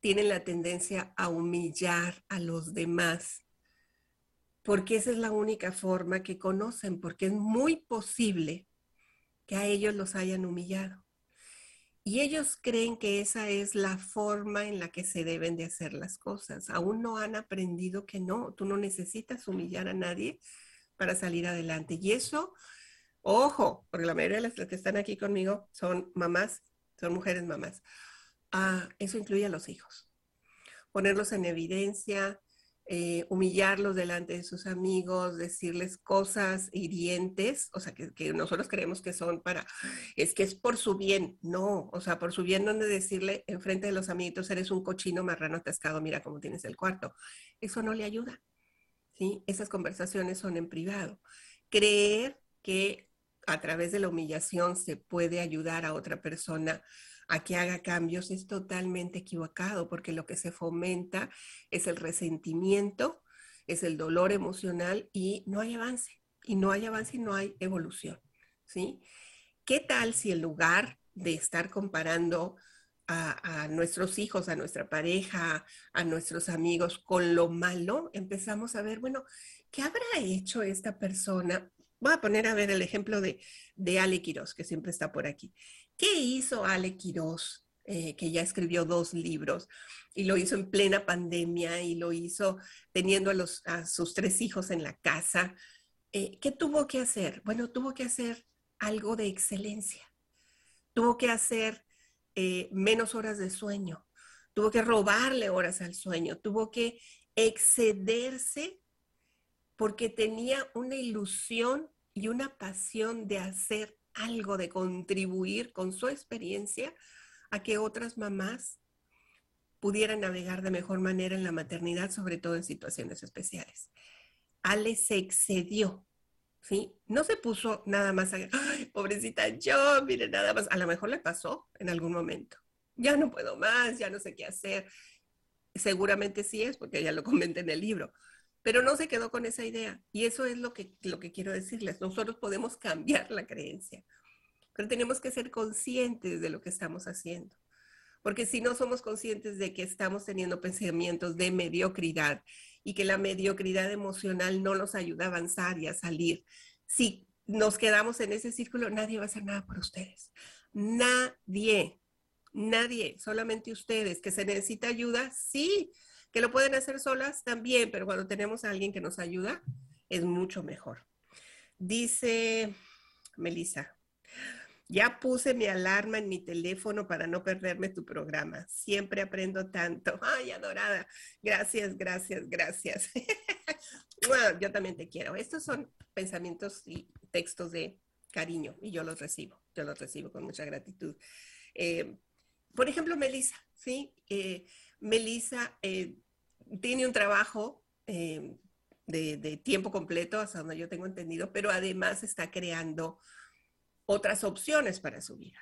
tienen la tendencia a humillar a los demás, porque esa es la única forma que conocen, porque es muy posible que a ellos los hayan humillado. Y ellos creen que esa es la forma en la que se deben de hacer las cosas. Aún no han aprendido que no, tú no necesitas humillar a nadie, para salir adelante. Y eso, ojo, porque la mayoría de las que están aquí conmigo son mamás, son mujeres mamás. Ah, eso incluye a los hijos. Ponerlos en evidencia, eh, humillarlos delante de sus amigos, decirles cosas hirientes, o sea, que, nosotros creemos que son para, es que es por su bien, no, o sea, por su bien no de decirle enfrente de los amiguitos, eres un cochino marrano atascado, mira cómo tienes el cuarto. Eso no le ayuda. Esas conversaciones son en privado. Creer que a través de la humillación se puede ayudar a otra persona a que haga cambios es totalmente equivocado, porque lo que se fomenta es el resentimiento, es el dolor emocional y no hay avance. Y no hay avance y no hay evolución. ¿sí? ¿Qué tal si en lugar de estar comparando a, nuestros hijos, a nuestra pareja, a nuestros amigos con lo malo, empezamos a ver, bueno, ¿qué habrá hecho esta persona? Voy a poner a ver el ejemplo de, de Ale Quiroz, que siempre está por aquí. ¿Qué hizo Ale Quiroz? Eh, que ya escribió dos libros y lo hizo en plena pandemia y lo hizo teniendo a sus tres hijos en la casa. Eh, ¿Qué tuvo que hacer? Bueno, tuvo que hacer algo de excelencia. Tuvo que hacer eh, menos horas de sueño, tuvo que robarle horas al sueño, tuvo que excederse porque tenía una ilusión y una pasión de hacer algo, de contribuir con su experiencia a que otras mamás pudieran navegar de mejor manera en la maternidad, sobre todo en situaciones especiales. Ale se excedió ¿sí? No se puso nada más a, Ay, pobrecita yo, mire, nada más, a lo mejor le pasó en algún momento. Ya no puedo más, ya no sé qué hacer. Seguramente sí es, porque ya lo comenté en el libro, pero no se quedó con esa idea. Y eso es lo que, lo que quiero decirles. Nosotros podemos cambiar la creencia, pero tenemos que ser conscientes de lo que estamos haciendo. Porque si no somos conscientes de que estamos teniendo pensamientos de mediocridad y que la mediocridad emocional no nos ayuda a avanzar y a salir. Si nos quedamos en ese círculo, nadie va a hacer nada por ustedes. Nadie. Nadie, solamente ustedes. ¿Que se necesita ayuda? Sí. ¿Que lo pueden hacer solas? También, pero cuando tenemos a alguien que nos ayuda, es mucho mejor. Dice Melissa, ya puse mi alarma en mi teléfono para no perderme tu programa. Siempre aprendo tanto. Ay, adorada. Gracias, gracias, gracias. yo también te quiero. Estos son pensamientos y textos de cariño y yo los recibo. Yo los recibo con mucha gratitud. Eh, por ejemplo, Melissa, ¿sí? Eh, Melissa eh, tiene un trabajo de, de tiempo completo, hasta donde yo tengo entendido, pero además está creando otras opciones para su vida.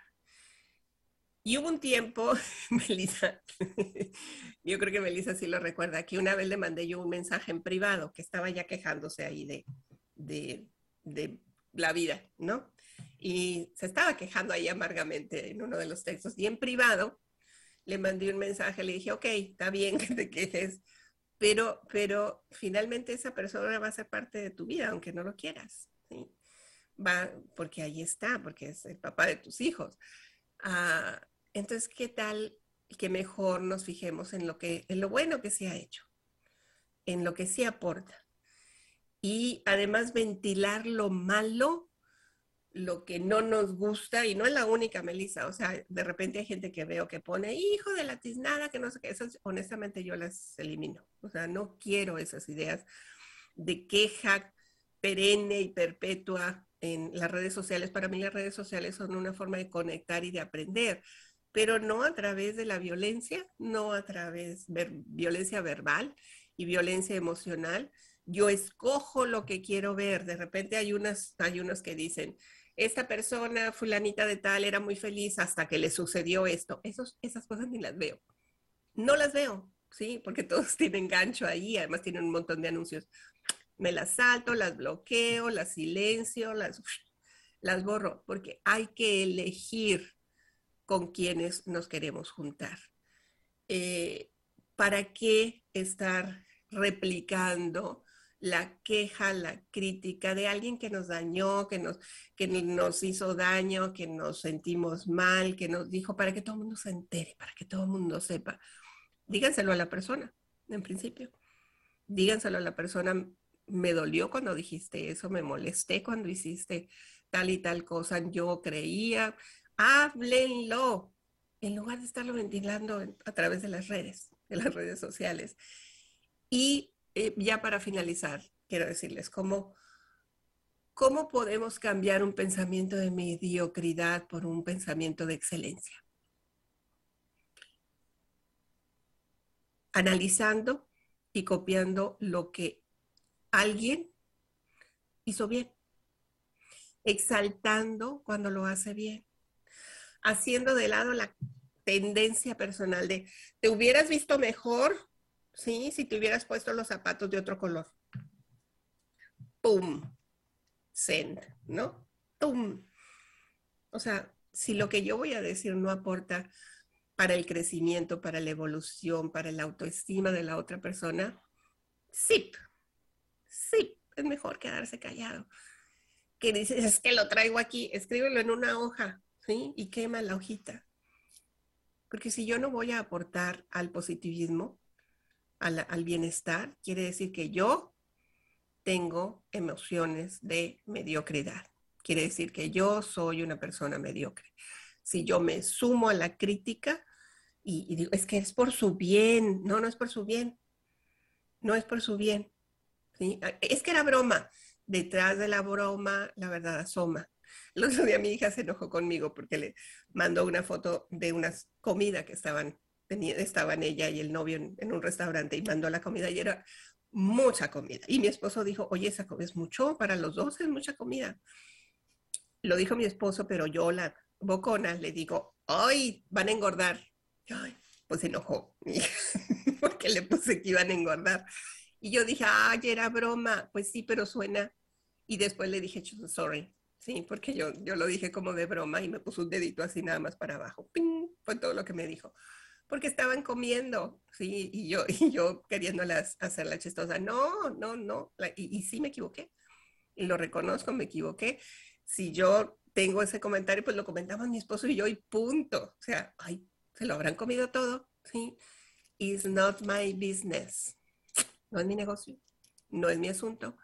Y hubo un tiempo, Melissa, yo creo que Melissa sí lo recuerda, que una vez le mandé yo un mensaje en privado que estaba ya quejándose ahí de, de, de la vida, ¿no? Y se estaba quejando ahí amargamente en uno de los textos. Y en privado le mandé un mensaje, le dije, ok, está bien que te quejes, pero, pero finalmente esa persona va a ser parte de tu vida, aunque no lo quieras. va, porque ahí está, porque es el papá de tus hijos. Ah, entonces, ¿qué tal que mejor nos fijemos en lo, que, en lo bueno que se ha hecho, en lo que sí aporta? Y además ventilar lo malo, lo que no nos gusta, y no es la única, Melissa, o sea, de repente hay gente que veo que pone, hijo de la tiznada, que no sé qué, esas honestamente yo las elimino, o sea, no quiero esas ideas de queja perenne y perpetua en las redes sociales. Para mí las redes sociales son una forma de conectar y de aprender, pero no a través de la violencia, no a través de violencia verbal y violencia emocional. Yo escojo lo que quiero ver. De repente hay, unas, hay unos que dicen, esta persona fulanita de tal era muy feliz hasta que le sucedió esto. Esos, esas cosas ni las veo. No las veo, ¿sí? Porque todos tienen gancho ahí, además tienen un montón de anuncios me las salto, las bloqueo, las silencio, las, las borro, porque hay que elegir con quienes nos queremos juntar. Eh, ¿Para qué estar replicando la queja, la crítica de alguien que nos dañó, que nos, que nos hizo daño, que nos sentimos mal, que nos dijo, para que todo el mundo se entere, para que todo el mundo sepa? Díganselo a la persona, en principio. Díganselo a la persona, me dolió cuando dijiste eso, me molesté cuando hiciste tal y tal cosa, yo creía, háblenlo, en lugar de estarlo ventilando a través de las redes, de las redes sociales. Y eh, ya para finalizar, quiero decirles cómo, cómo podemos cambiar un pensamiento de mediocridad por un pensamiento de excelencia. Analizando y copiando lo que alguien hizo bien, exaltando cuando lo hace bien, haciendo de lado la tendencia personal de, te hubieras visto mejor, ¿sí? Si te hubieras puesto los zapatos de otro color. ¡Pum! Send, ¿no? ¡Pum! O sea, si lo que yo voy a decir no aporta para el crecimiento, para la evolución, para la autoestima de la otra persona, sí, sí, es mejor quedarse callado. Que dices, es que lo traigo aquí, escríbelo en una hoja, ¿sí? Y quema la hojita. Porque si yo no voy a aportar al positivismo, al, bienestar, quiere decir que yo tengo emociones de mediocridad. Quiere decir que yo soy una persona mediocre. Si yo me sumo a la crítica y, digo, es que es por su bien, no, no es por su bien, no es por su bien. Es que era broma. Detrás de la broma, la verdad asoma. El otro día mi hija se enojó conmigo porque le mandó una foto de unas comidas que estaban, estaban ella y el novio en, un restaurante y mandó la comida y era mucha comida. Y mi esposo dijo, oye, esa es mucho para los dos, es mucha comida. Lo dijo mi esposo, pero yo la bocona le digo, ay, van a engordar. Ay, pues se enojó porque le puse que iban a engordar. Y yo dije, ay, era broma. Pues sí, pero suena. Y después le dije, sorry. Sí, porque yo, yo lo dije como de broma y me puso un dedito así nada más para abajo. ¡Ping! Fue todo lo que me dijo. Porque estaban comiendo, sí, y yo, y yo queriéndolas hacer la chistosa. No, no, no. y, y sí me equivoqué. Y lo reconozco, me equivoqué. Si yo tengo ese comentario, pues lo comentamos mi esposo y yo y punto. O sea, ay, se lo habrán comido todo, ¿sí? It's not my business. No es mi negocio, no es mi asunto,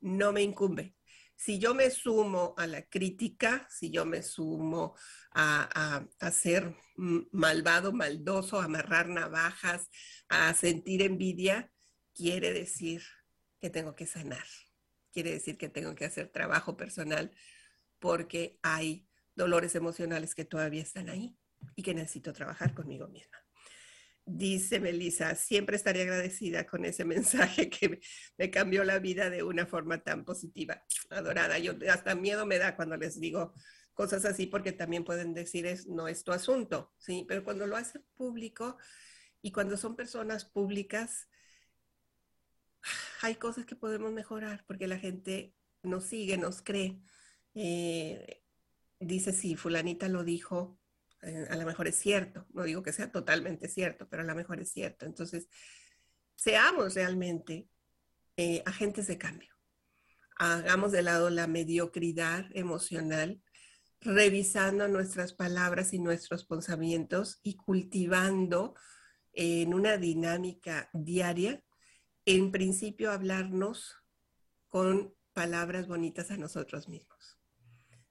no me incumbe. Si yo me sumo a la crítica, si yo me sumo a, a, ser malvado, maldoso, a amarrar navajas, a sentir envidia, quiere decir que tengo que sanar, quiere decir que tengo que hacer trabajo personal porque hay dolores emocionales que todavía están ahí y que necesito trabajar conmigo misma. Dice Melissa, siempre estaré agradecida con ese mensaje que me cambió la vida de una forma tan positiva. Adorada, yo hasta miedo me da cuando les digo cosas así porque también pueden decir es no es tu asunto, ¿sí? Pero cuando lo hacen público y cuando son personas públicas, hay cosas que podemos mejorar porque la gente nos sigue, nos cree. Eh, dice, sí, fulanita lo dijo, eh, a lo mejor es cierto, no digo que sea totalmente cierto, pero a lo mejor es cierto. Entonces, seamos realmente eh, agentes de cambio. Hagamos de lado la mediocridad emocional, revisando nuestras palabras y nuestros pensamientos y cultivando en una dinámica diaria, en principio hablarnos con palabras bonitas a nosotros mismos,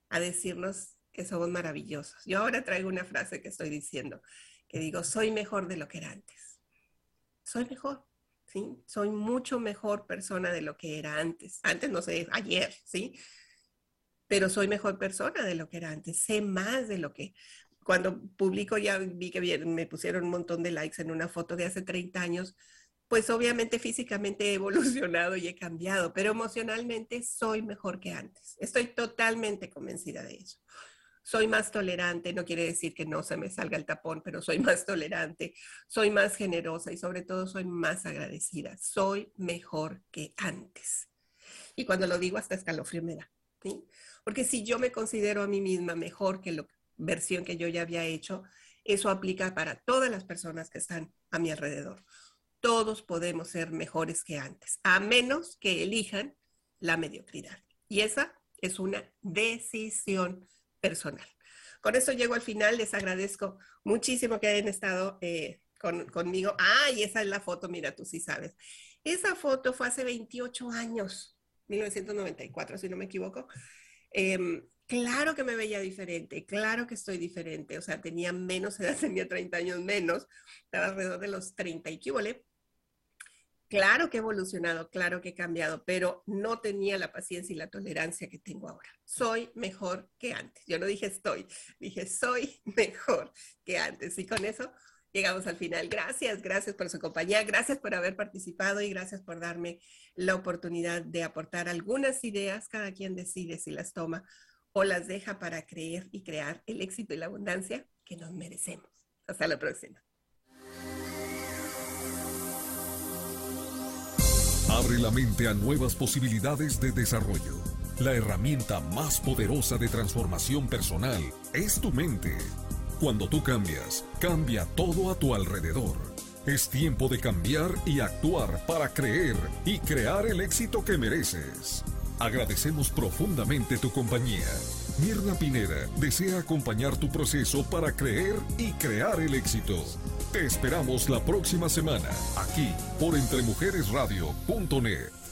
a decirnos que somos maravillosos. Yo ahora traigo una frase que estoy diciendo, que digo, soy mejor de lo que era antes. Soy mejor, ¿sí? Soy mucho mejor persona de lo que era antes. Antes, no sé, ayer, ¿sí? Pero soy mejor persona de lo que era antes. Sé más de lo que... Cuando publico ya vi que me pusieron un montón de likes en una foto de hace 30 años, pues obviamente físicamente he evolucionado y he cambiado, pero emocionalmente soy mejor que antes. Estoy totalmente convencida de eso soy más tolerante, no quiere decir que no se me salga el tapón, pero soy más tolerante, soy más generosa y sobre todo soy más agradecida, soy mejor que antes. Y cuando lo digo hasta escalofrío me da. Porque si yo me considero a mí misma mejor que la versión que yo ya había hecho, eso aplica para todas las personas que están a mi alrededor. Todos podemos ser mejores que antes, a menos que elijan la mediocridad. Y esa es una decisión personal. Con eso llego al final, les agradezco muchísimo que hayan estado eh, conmigo. Ah, y esa es la foto, mira, tú sí sabes. Esa foto fue hace 28 años, 1994, si no me equivoco. Em, claro que me veía diferente, claro que estoy diferente, o sea, tenía menos edad, tenía 30 años menos, estaba alrededor de los 30 y qué Claro que he evolucionado, claro que he cambiado, pero no tenía la paciencia y la tolerancia que tengo ahora. Soy mejor que antes. Yo no dije estoy, dije soy mejor que antes. Y con eso llegamos al final. Gracias, gracias por su compañía, gracias por haber participado y gracias por darme la oportunidad de aportar algunas ideas. Cada quien decide si las toma o las deja para creer y crear el éxito y la abundancia que nos merecemos. Hasta la próxima. Abre la mente a nuevas posibilidades de desarrollo. La herramienta más poderosa de transformación personal es tu mente. Cuando tú cambias, cambia todo a tu alrededor. Es tiempo de cambiar y actuar para creer y crear el éxito que mereces. Agradecemos profundamente tu compañía. Mirna Pineda desea acompañar tu proceso para creer y crear el éxito. Te esperamos la próxima semana, aquí por entremujeresradio.net.